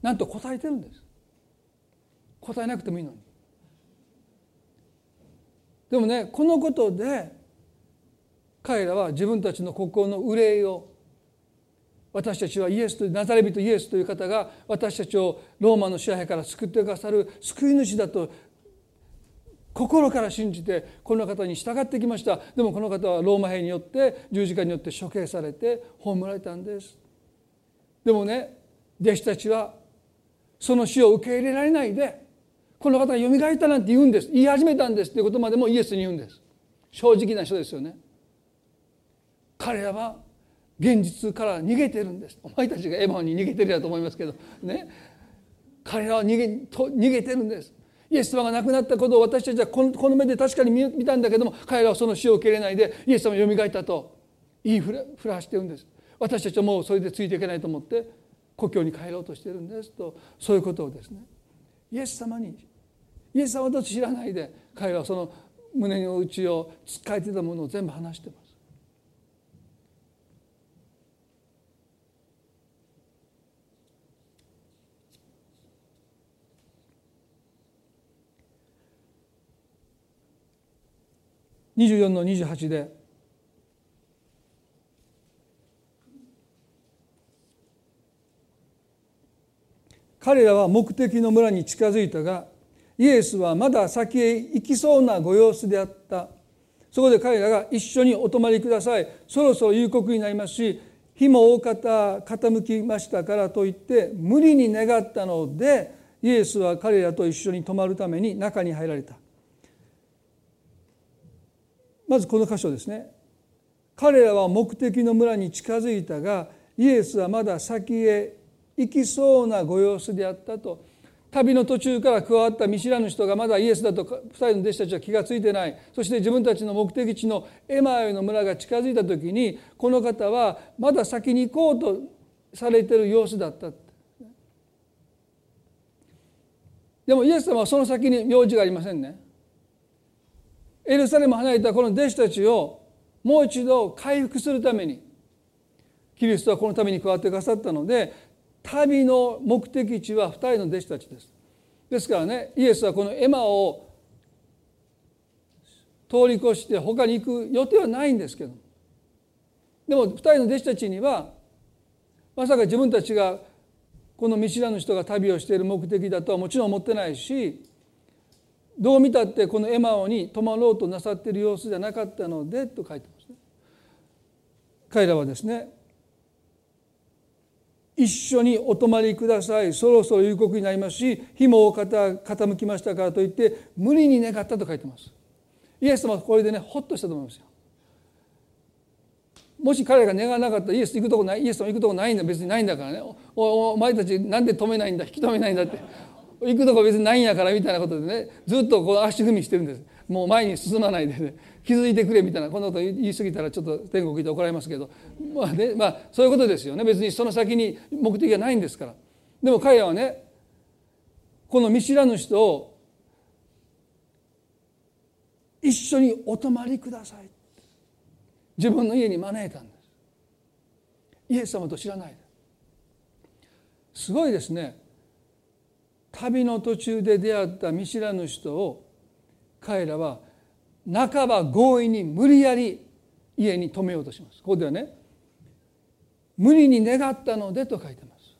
なんと答えてるんです。答えなくてもいいのに。でもねこのことで彼らは自分たちの心の憂いを私たちはイエスとナザレ人イエスという方が私たちをローマの支配から救ってくださる救い主だと心から信じてこの方に従ってきました。でもこの方はローマ兵によって十字架によって処刑されて葬られたんです。でもね弟子たちはその死を受け入れられないでこの方がよみがえったなんて言うんです。言い始めたんですっていうことまでもイエスに言うんです。正直な人ですよね。彼らは現実から逃げてるんです。お前たちがエヴァに逃げてるやと思いますけどね。彼らは逃げと逃げてるんです。イエス様が亡くなったことを私たちはこの目で確かに見たんだけども彼らはその死を受け入れないでイエス様がよみがえったと言いふらふらしてるんです。私たちはもうそれでついていけないと思って故郷に帰ろうとしてるんですとそういうことをですね。イエス様にイエス様と知らないで彼らはその胸の内をつっかえてたものを全部話してます。24の28で。彼らは目的の村に近づいたがイエスはまだ先へ行きそうなご様子であった。そこで彼らが一緒にお泊まりください。そろそろ夕刻になりますし日も大方傾きましたからといって無理に願ったのでイエスは彼らと一緒に泊まるために中に入られた。まずこの箇所ですね。彼らは目的の村に近づいたがイエスはまだ先へ行きそうなご様子であったと。旅の途中から加わった見知らぬ人がまだイエスだと2人の弟子たちは気が付いてない。そして自分たちの目的地のエマエの村が近づいた時にこの方はまだ先に行こうとされてる様子だった。でもイエス様はその先に用事がありませんね。エルサレムを離れたこの弟子たちをもう一度回復するためにキリストはこのために加わってくださったので旅の目的地は2人の弟子たちです。ですからねイエスはこのエマを通り越して他に行く予定はないんですけどでも2人の弟子たちにはまさか自分たちがこの見知らぬ人が旅をしている目的だとはもちろん思ってないしどう見たってこのエマオに泊まろうとなさっている様子じゃなかったのでと書いてますね。彼らはですね一緒にお泊まりくださいそろそろ夕刻になりますし日も傾きましたからといって無理に願ったと書いてます。イエス様はこれでねホッとしたと思いますよ。もし彼が願わなかったらイエス行くとこないイエス様行くとこないんだ別にないんだからね。おお前たちなんで止めないんだ引き止めないんだって。行くとこ別にないんやからみたいなことでねずっとこう足踏みしてるんです。もう前に進まないでね気づいてくれみたいなこんなこと言い過ぎたらちょっと天国行って怒られますけど。まあねまあそういうことですよね。別にその先に目的がないんですから。でも彼らはねこの見知らぬ人を一緒にお泊まりください。自分の家に招いたんです。イエス様と知らないすごいですね。旅の途中で出会った見知らぬ人を彼らは半ば強引に無理やり家に泊めようとします。ここではね無理に願ったのでと書いてます。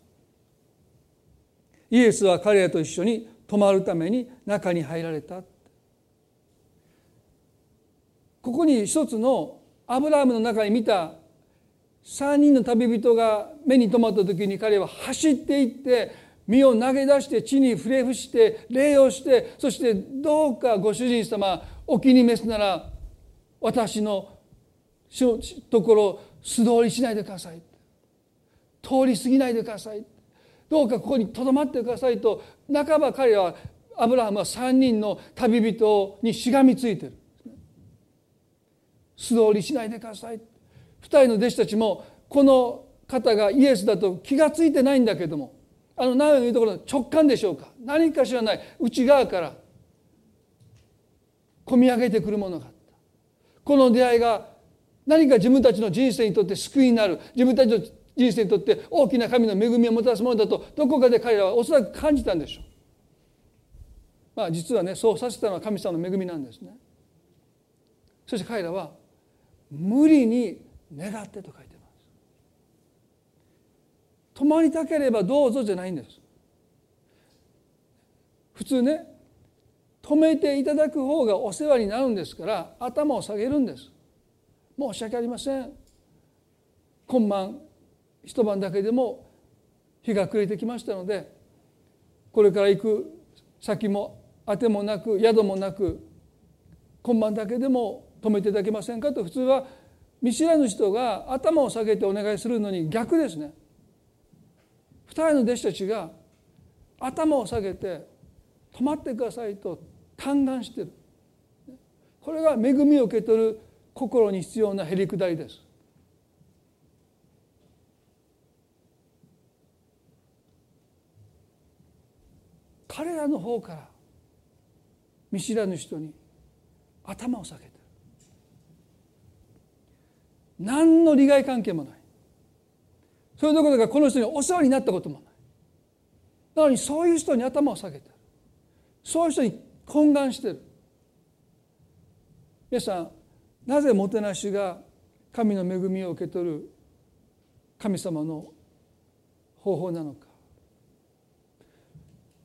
イエスは彼らと一緒に泊まるために中に入られた。ここに一つのアブラハムの中に見た3人の旅人が目に留まった時に彼は走っていって身を投げ出して地に触れ伏して礼をしてそしてどうかご主人様お気に召すなら私のところ素通りしないでください。通り過ぎないでください。どうかここにとどまってくださいと半ば彼はアブラハムは3人の旅人にしがみついてる。素通りしないでください。2人の弟子たちもこの方がイエスだと気が付いてないんだけどもあの何を言うところの直感でしょうか？何か知らない内側から込み上げてくるものがあったこの出会いが何か自分たちの人生にとって救いになる自分たちの人生にとって大きな神の恵みをもたらすものだとどこかで彼らはおそらく感じたんでしょう。まあ実はねそうさせたのは神様の恵みなんですね。そして彼らは無理に願ってと書いて。泊まりたければどうぞじゃないんです。普通ね止めていただく方がお世話になるんですから頭を下げるんです。申し訳ありません。今晩一晩だけでも日が暮れてきましたのでこれから行く先もあてもなく宿もなく今晩だけでも止めていただけませんかと普通は見知らぬ人が頭を下げてお願いするのに逆ですね。二人の弟子たちが頭を下げて止まってくださいと嘆願してる。これが恵みを受け取る心に必要なへりくだりです。彼らの方から見知らぬ人に頭を下げてる。何の利害関係もない。それどころかこの人にお世話になったこともない。なのにそういう人に頭を下げてる。そういう人に懇願してる。皆さんなぜもてなしが神の恵みを受け取る神様の方法なのか。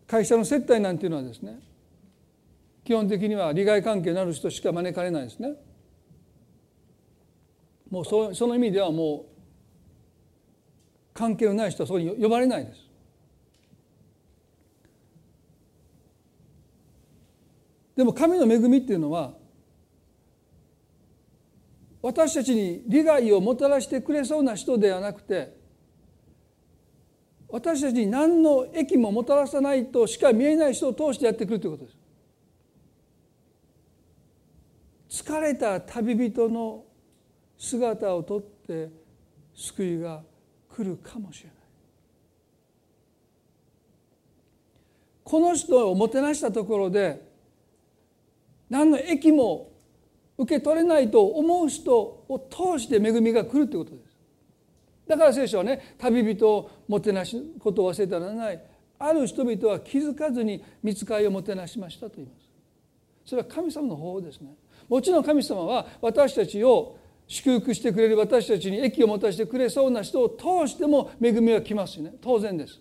会社の接待なんていうのはですね基本的には利害関係のある人しか招かれないですね。もうそその意味ではもう関係のない人はそこに呼ばれないです。でも神の恵みっていうのは私たちに利害をもたらしてくれそうな人ではなくて私たちに何の益ももたらさないとしか見えない人を通してやってくるということです。疲れた旅人の姿をとって救いが来るかもしれない。この人をもてなしたところで何の益も受け取れないと思う人を通して恵みが来るということです。だから聖書はね旅人をもてなすことを忘れたらならない。ある人々は気づかずに見つかりをもてなしましたと言います。それは神様の方法ですね。もちろん神様は私たちを祝福してくれる私たちに益を持たせてくれそうな人を通しても恵みは来ますよね。当然です。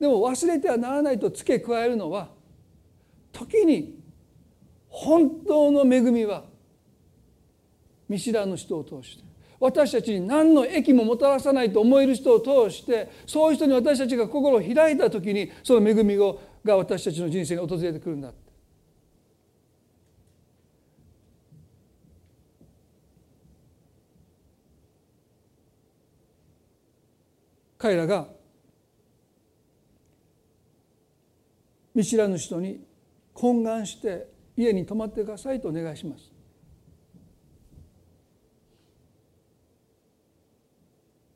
でも忘れてはならないと付け加えるのは時に本当の恵みは見知らぬ人を通して私たちに何の益ももたらさないと思える人を通してそういう人に私たちが心を開いた時にその恵みが私たちの人生に訪れてくるんだ。彼らが見知らぬ人に懇願して家に泊まってくださいとお願いします。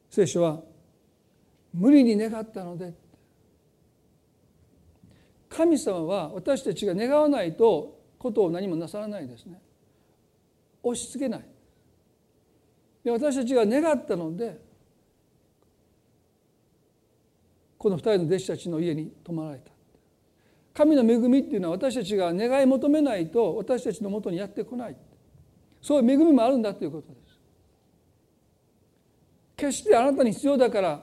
聖書は無理に願ったので。神様は私たちが願わないとことを何もなさらないですね。押し付けない。で私たちが願ったのでこの二人の弟子たちの家に泊まられた。神の恵みっていうのは私たちが願い求めないと私たちのもとにやってこない。そういう恵みもあるんだということです。決してあなたに必要だから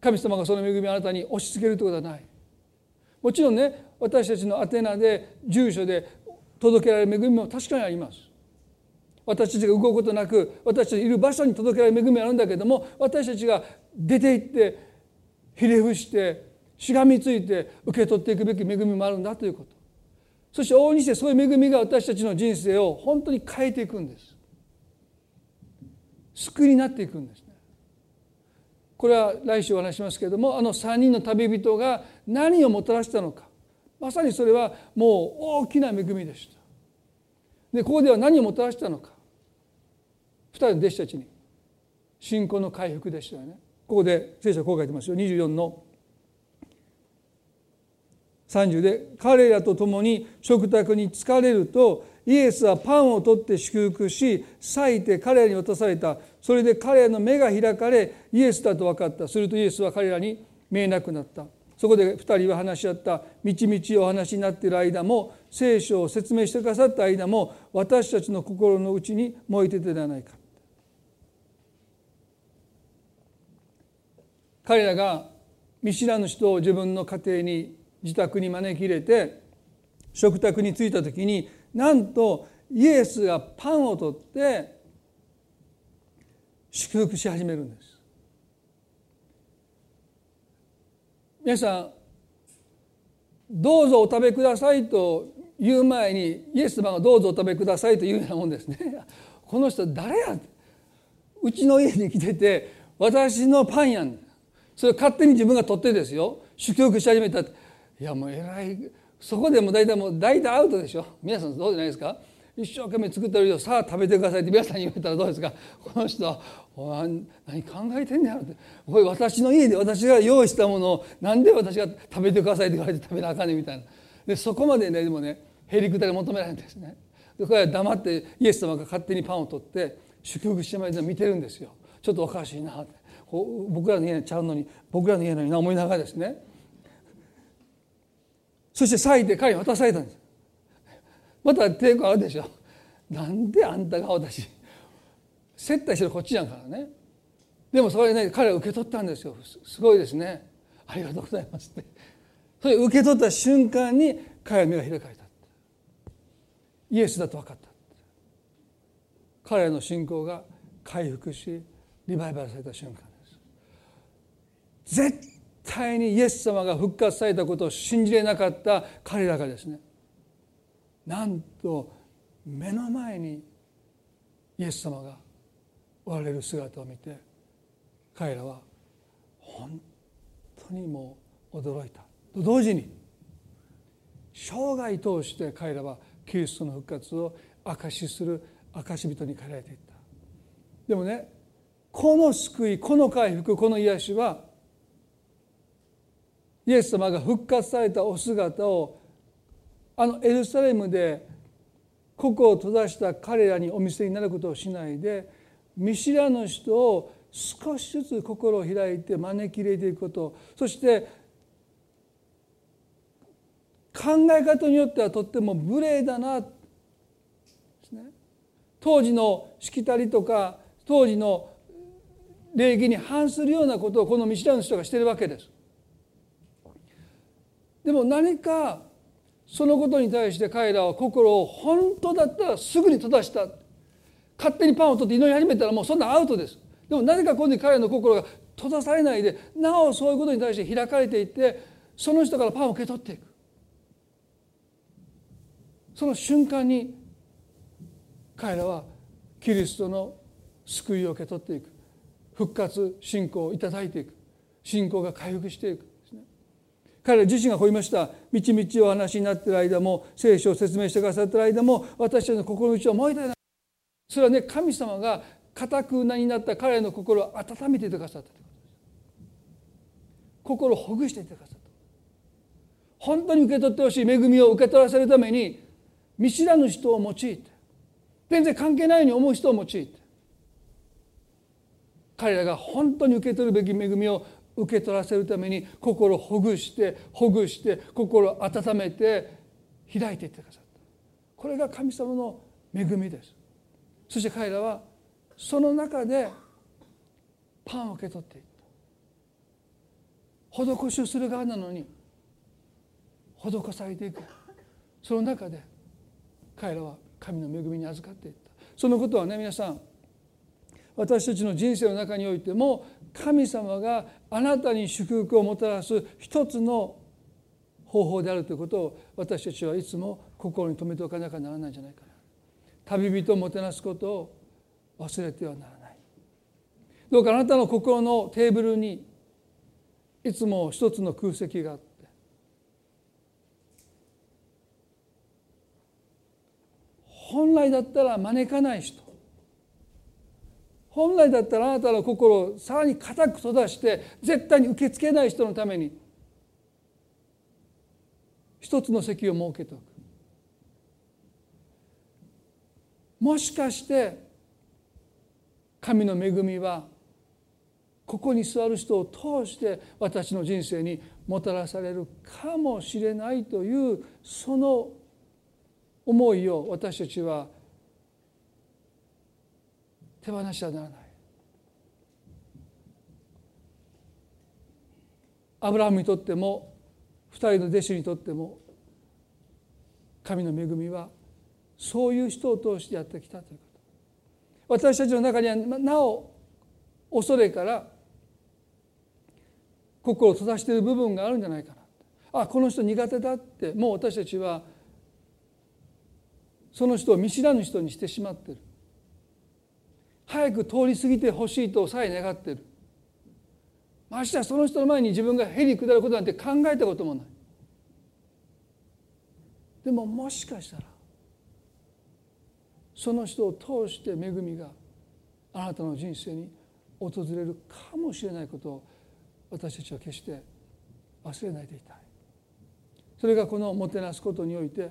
神様がその恵みをあなたに押し付けるということはない。もちろんね私たちの宛名で住所で届けられる恵みも確かにあります。私たちが動くことなく私たちいる場所に届けられる恵みはあるんだけども私たちが出て行ってひれ伏してしがみついて受け取っていくべき恵みもあるんだということそして往々にしてそういう恵みが私たちの人生を本当に変えていくんです救いになっていくんですね。これは来週お話しますけれどもあの3人の旅人が何をもたらしたのかまさにそれはもう大きな恵みでした。でここでは何をもたらしたのか2人の弟子たちに信仰の回復でしたよね。ここで聖書こう書いてますよ。24の。30で彼らと共に食卓に疲れるとイエスはパンを取って祝福し裂いて彼らに渡された。それで彼らの目が開かれイエスだと分かった。するとイエスは彼らに見えなくなった。そこで2人は話し合った。みちみちお話になっている間も聖書を説明してくださった間も私たちの心の内に燃えててではないか。彼らが見知らぬ人を自分の家庭に自宅に招き入れて食卓に着いた時になんとイエスがパンを取って祝福し始めるんです。皆さんどうぞお食べくださいと言う前にイエス様がどうぞお食べくださいというようなもんですね。この人誰や？うちの家に来てて私のパンやん。それ勝手に自分が取ってですよ。祝福し始めたいやもう偉い。そこでも大体もう大体アウトでしょ。皆さんそうじゃないですか。一生懸命作ってるよ。さあ食べてくださいって。皆さんに言われたらどうですか。この人は何考えてんねやろって。これ私の家で私が用意したものをなんで私が食べてくださいって言われて食べなあかんねんみたいな。でそこまでねでもねへりくだり求められるんですね。でこれは黙ってイエス様が勝手にパンを取って祝福してもらい見てるんですよ。ちょっとおかしいなって。僕らの家ちゃうのに僕らの家のにな思いながらですね。そして裂いて彼に渡されたんです。また抵抗あるでしょ。なんであんたが私接待してるこっちやんからね。でもそれね彼は受け取ったんですよ。すごいですね。ありがとうございますって。それ受け取った瞬間に彼は目が開かれた。イエスだと分かった。彼らの信仰が回復しリバイバルされた瞬間。絶対にイエス様が復活されたことを信じれなかった彼らがですねなんと目の前にイエス様がおられる姿を見て彼らは本当にもう驚いた。と同時に生涯通して彼らはキリストの復活を証しする証人に変えられていった。でもねこの救いこの回復この癒しはイエス様が復活されたお姿をあのエルサレムで心を閉ざした彼らにお見せになることをしないで見知らぬ人を少しずつ心を開いて招き入れていくことそして考え方によってはとっても無礼だなね当時のしきたりとか当時の礼儀に反するようなことをこの見知らぬ人がしてるわけです。でも何かそのことに対して彼らは心を本当だったらすぐに閉ざした。勝手にパンを取って祈り始めたらもうそんなアウトです。でもなぜか今度彼らの心が閉ざされないでなおそういうことに対して開かれていってその人からパンを受け取っていく。その瞬間に彼らはキリストの救いを受け取っていく。復活信仰をいただいていく。信仰が回復していく。彼ら自身がこう言いました「みちみちお話になっている間も聖書を説明してくださっている間も私たちの心の内を燃えたいな」それはね神様が固くなになった彼らの心を温めていてくださったということです。心をほぐしていてくださった。本当に受け取ってほしい恵みを受け取らせるために見知らぬ人を用いて全然関係ないように思う人を用いて彼らが本当に受け取るべき恵みを受け取らせるために心をほぐしてほぐして心を温めて開いていってくださった。これが神様の恵みです。そして彼らはその中でパンを受け取っていった。施しをする側なのに施されていく。その中で彼らは神の恵みに預かっていった。そのことはね皆さん私たちの人生の中においても神様があなたに祝福をもたらす一つの方法であるということを私たちはいつも心に留めておかなきゃならないんじゃないかな。旅人をもてなすことを忘れてはならない。どうかあなたの心のテーブルにいつも一つの空席があって本来だったら招かない人。本来だったらあなたの心をさらに固く閉ざして絶対に受け付けない人のために一つの席を設けておくもしかして神の恵みはここに座る人を通して私の人生にもたらされるかもしれないというその思いを私たちは手放してはならない。アブラハムにとっても2人の弟子にとっても神の恵みはそういう人を通してやってきたということ。私たちの中にはなお恐れから心を閉ざしている部分があるんじゃないかな。あこの人苦手だってもう私たちはその人を見知らぬ人にしてしまっている。早く通り過ぎてほしいとさえ願ってる。ましてやその人の前に自分がへり下ることなんて考えたこともない。でももしかしたらその人を通して恵みがあなたの人生に訪れるかもしれないことを私たちは決して忘れないでいたい。それがこのもてなすことにおいて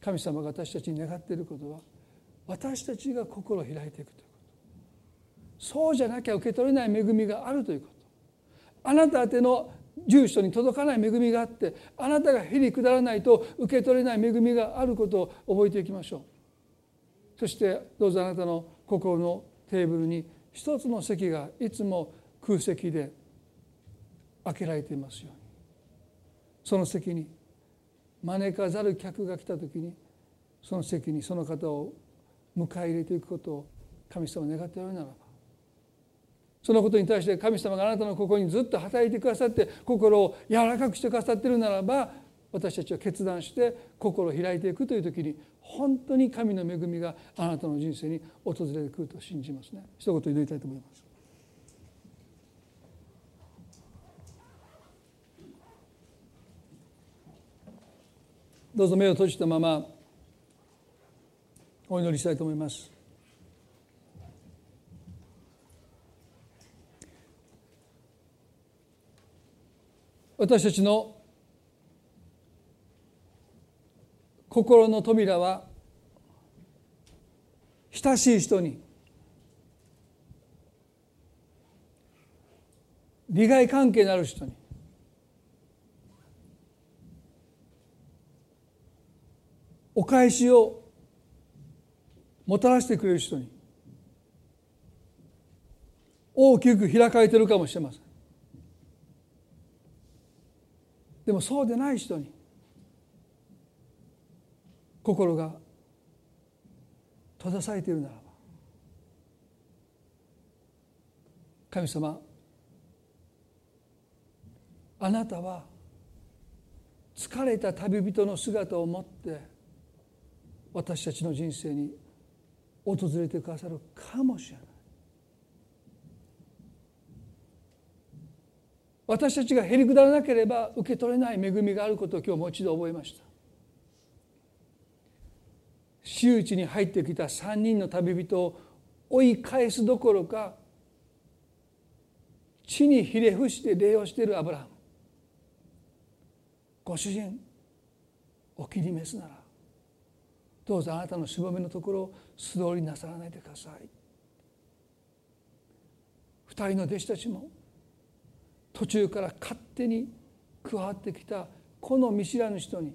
神様が私たちに願っていることは私たちが心を開いていくということ。そうじゃなきゃ受け取れない恵みがあるということ。あなた宛ての住所に届かない恵みがあってあなたがへり下らないと受け取れない恵みがあることを覚えていきましょう。そしてどうぞあなたの心のテーブルに一つの席がいつも空席で開けられていますように。その席に招かざる客が来た時にその席にその方を迎え入れていくことを神様願っておられるならばそのことに対して神様があなたの心にずっと働いてくださって心を柔らかくしてくださっているならば私たちは決断して心を開いていくという時に本当に神の恵みがあなたの人生に訪れてくると信じますね。一言祈りたいと思います。どうぞ目を閉じたままお祈りしたいと思います。私たちの心の扉は親しい人に利害関係のある人にお返しをもたらしてくれる人に。大きく開かれてるかもしれません。でもそうでない人に心が閉ざされているならば神様あなたは疲れた旅人の姿を持って私たちの人生に訪れてくださるかもしれない。私たちがへりくだらなければ受け取れない恵みがあることを今日もう一度覚えました。私有地に入ってきた3人の旅人を追い返すどころか地にひれ伏して礼をしているアブラハム。ご主人お気に召すならどうぞあなたのしぼめのところを素通りなさらないでください。二人の弟子たちも途中から勝手に加わってきたこの見知らぬ人に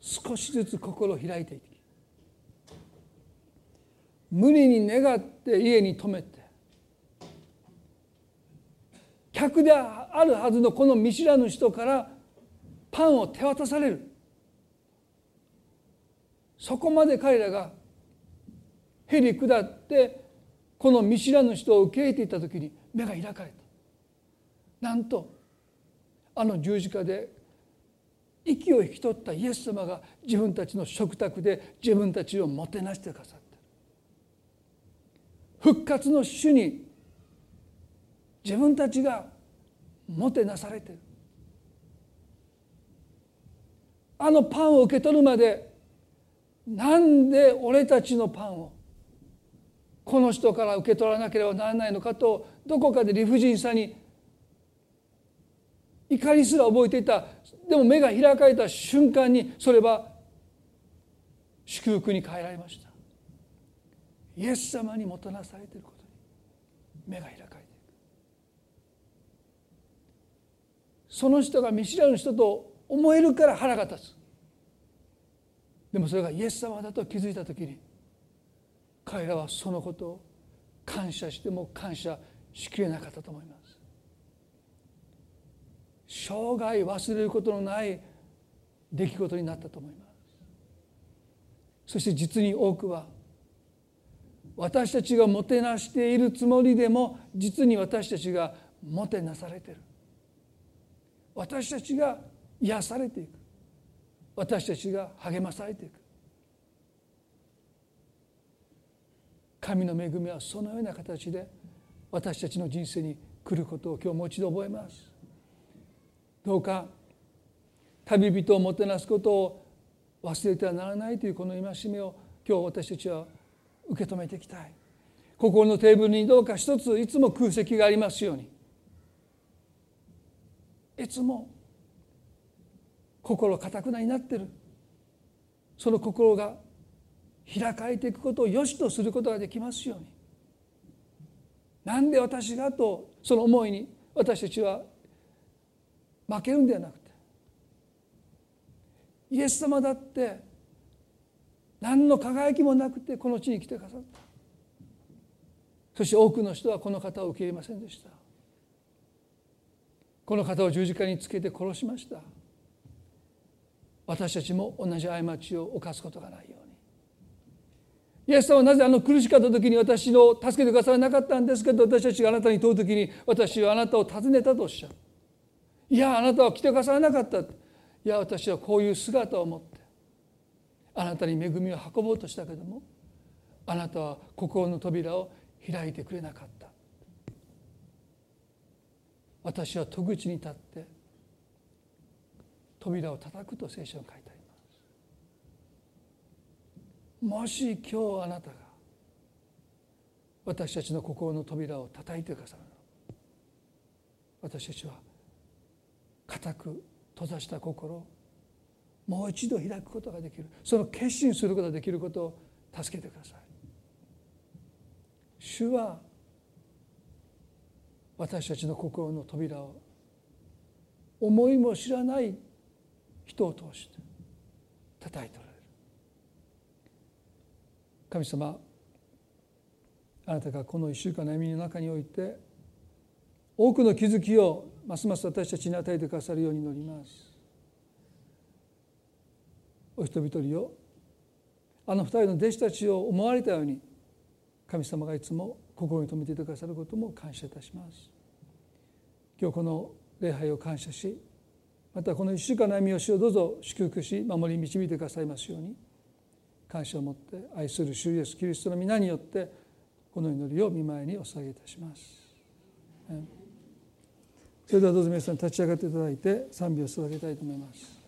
少しずつ心を開いていき無理に願って家に泊めて客であるはずのこの見知らぬ人からパンを手渡される。そこまで彼らがへり下ってこの見知らぬ人を受け入れていた時に目が開かれた。なんとあの十字架で息を引き取ったイエス様が自分たちの食卓で自分たちをもてなしてくださって復活の主に自分たちがもてなされてる。あのパンを受け取るまでなんで俺たちのパンをこの人から受け取らなければならないのかとどこかで理不尽さに怒りすら覚えていた。でも目が開かれた瞬間にそれは祝福に変えられました。イエス様にもたらされていることに目が開かれていく。その人が見知らぬ人と思えるから腹が立つ。でもそれがイエス様だと気づいた時に彼らはそのことを感謝しても感謝しきれなかったと思います。生涯忘れることのない出来事になったと思います。そして実に多くは私たちがもてなしているつもりでも実に私たちがもてなされてる。私たちが癒されていく。私たちが励まされていく。神の恵みはそのような形で私たちの人生に来ることを今日もう一度覚えます。どうか旅人をもてなすことを忘れてはならないというこの戒めを今日私たちは受け止めていきたい。心のテーブルにどうか一ついつも空席がありますように。いつも心かたくなになってる。その心が開かれていくことを良しとすることができますように。なんで私がとその思いに私たちは負けるんではなくてイエス様だって何の輝きもなくてこの地に来てくださった。そして多くの人はこの方を受け入れませんでした。この方を十字架につけて殺しました。私たちも同じ過ちを犯すことがないように。イエス様はなぜあの苦しかった時に私の助けてくださらなかったんですけど私たちがあなたに問う時に私はあなたを訪ねたとおっしゃる。いやあなたは来てくださらなかった。いや私はこういう姿を持って。あなたに恵みを運ぼうとしたけどもあなたは心の扉を開いてくれなかった。私は戸口に立って扉を叩くと聖書に書いてありますもし今日あなたが私たちの心の扉を叩いてくださる私たちは固く閉ざした心をもう一度開くことができる。その決心することができることを助けてください。主は私たちの心の扉を思いも知らない人を通して叩いておられる。神様あなたがこの1週間の歩みの中において多くの気づきをますます私たちに与えてくださるように祈ります。お人々をあの二人の弟子たちを思われたように神様がいつも心に留めていてくださることも感謝いたします。今日この礼拝を感謝しまたこの1週間の歩みをしをどうぞ祝福し守り導いてくださいますように感謝を持って愛する主イエスキリストの皆によってこの祈りを見舞いにお捧げいたします。それではどうぞ皆さん立ち上がっていただいて賛美を捧げたいと思います。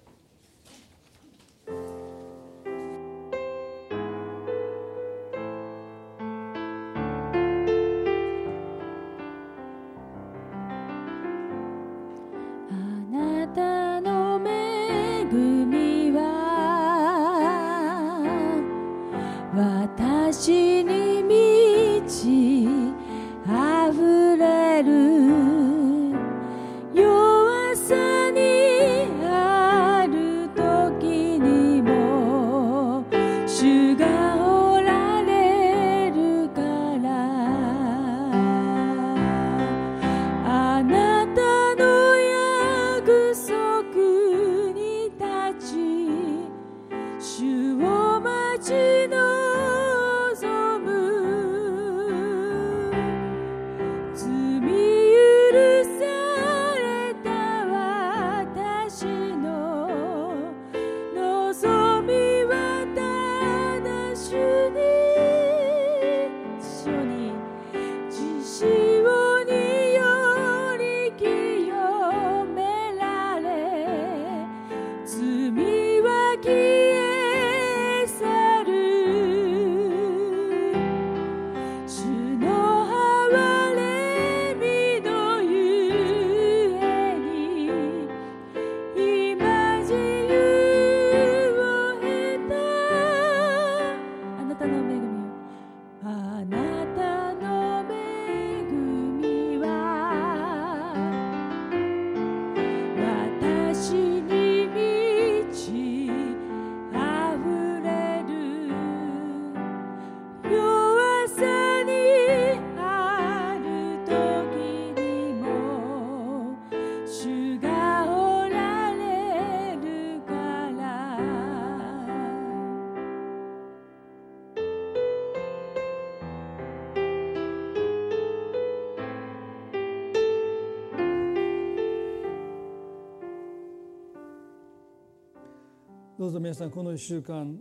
どうぞ皆さんこの1週間。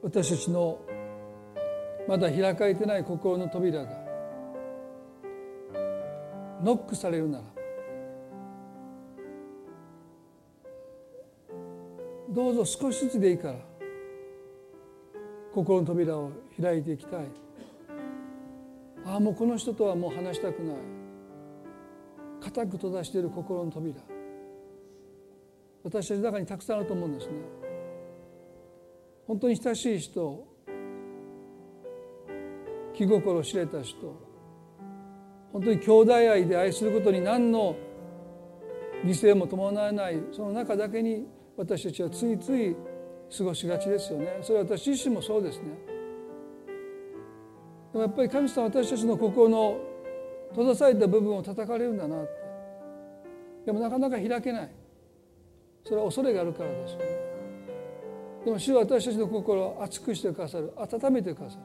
私たちのまだ開かれてない心の扉がノックされるならどうぞ少しずつでいいから心の扉を開いていきたい。ああもうこの人とはもう話したくない。固く閉ざしている心の扉。私たちの中にたくさんあると思うんですね。本当に親しい人気心知れた人本当に兄弟愛で愛することに何の犠牲も伴わないその中だけに私たちはついつい過ごしがちですよね。それは私自身もそうですね。でもやっぱり神様私たちの心の閉ざされた部分を叩かれるんだな。ってでもなかなか開けない。それは恐れがあるからです。よねでも主は私たちの心を熱くしてくださる。温めてくださる。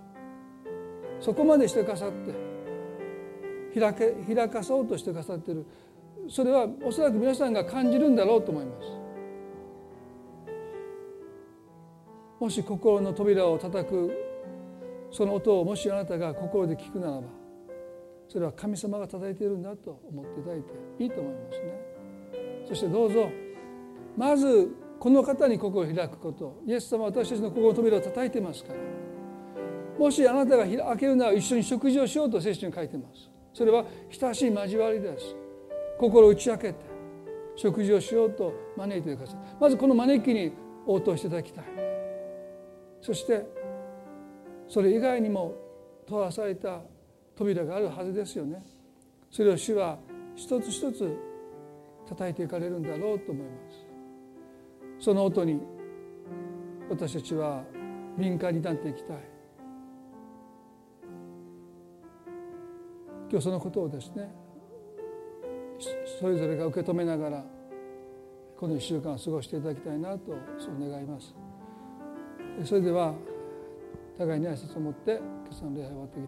そこまでしてくださって開け開かそうとしてくださってる。それはおそらく皆さんが感じるんだろうと思います。もし心の扉を叩くその音をもしあなたが心で聞くならばそれは神様が叩いているんだと思っていただいていいと思いますね。そしてどうぞ。まずこの方に心を開くこと。イエス様は私たちの心の扉を叩いてますから。もしあなたが開けるなら一緒に食事をしようと聖書に書いてます。それは親しい交わりです。心を打ち明けて食事をしようと招いてください。まずこの招きに応答していただきたい。そしてそれ以外にも閉ざされた扉があるはずですよね。それを主は一つ一つ叩いていかれるんだろうと思います。その音に私たちは敏感になっていきたい。今日そのことをですねそれぞれが受け止めながらこの1週間を過ごしていただきたいなとそう願います。それでは互いに挨拶を持って今朝の礼拝を終わっていき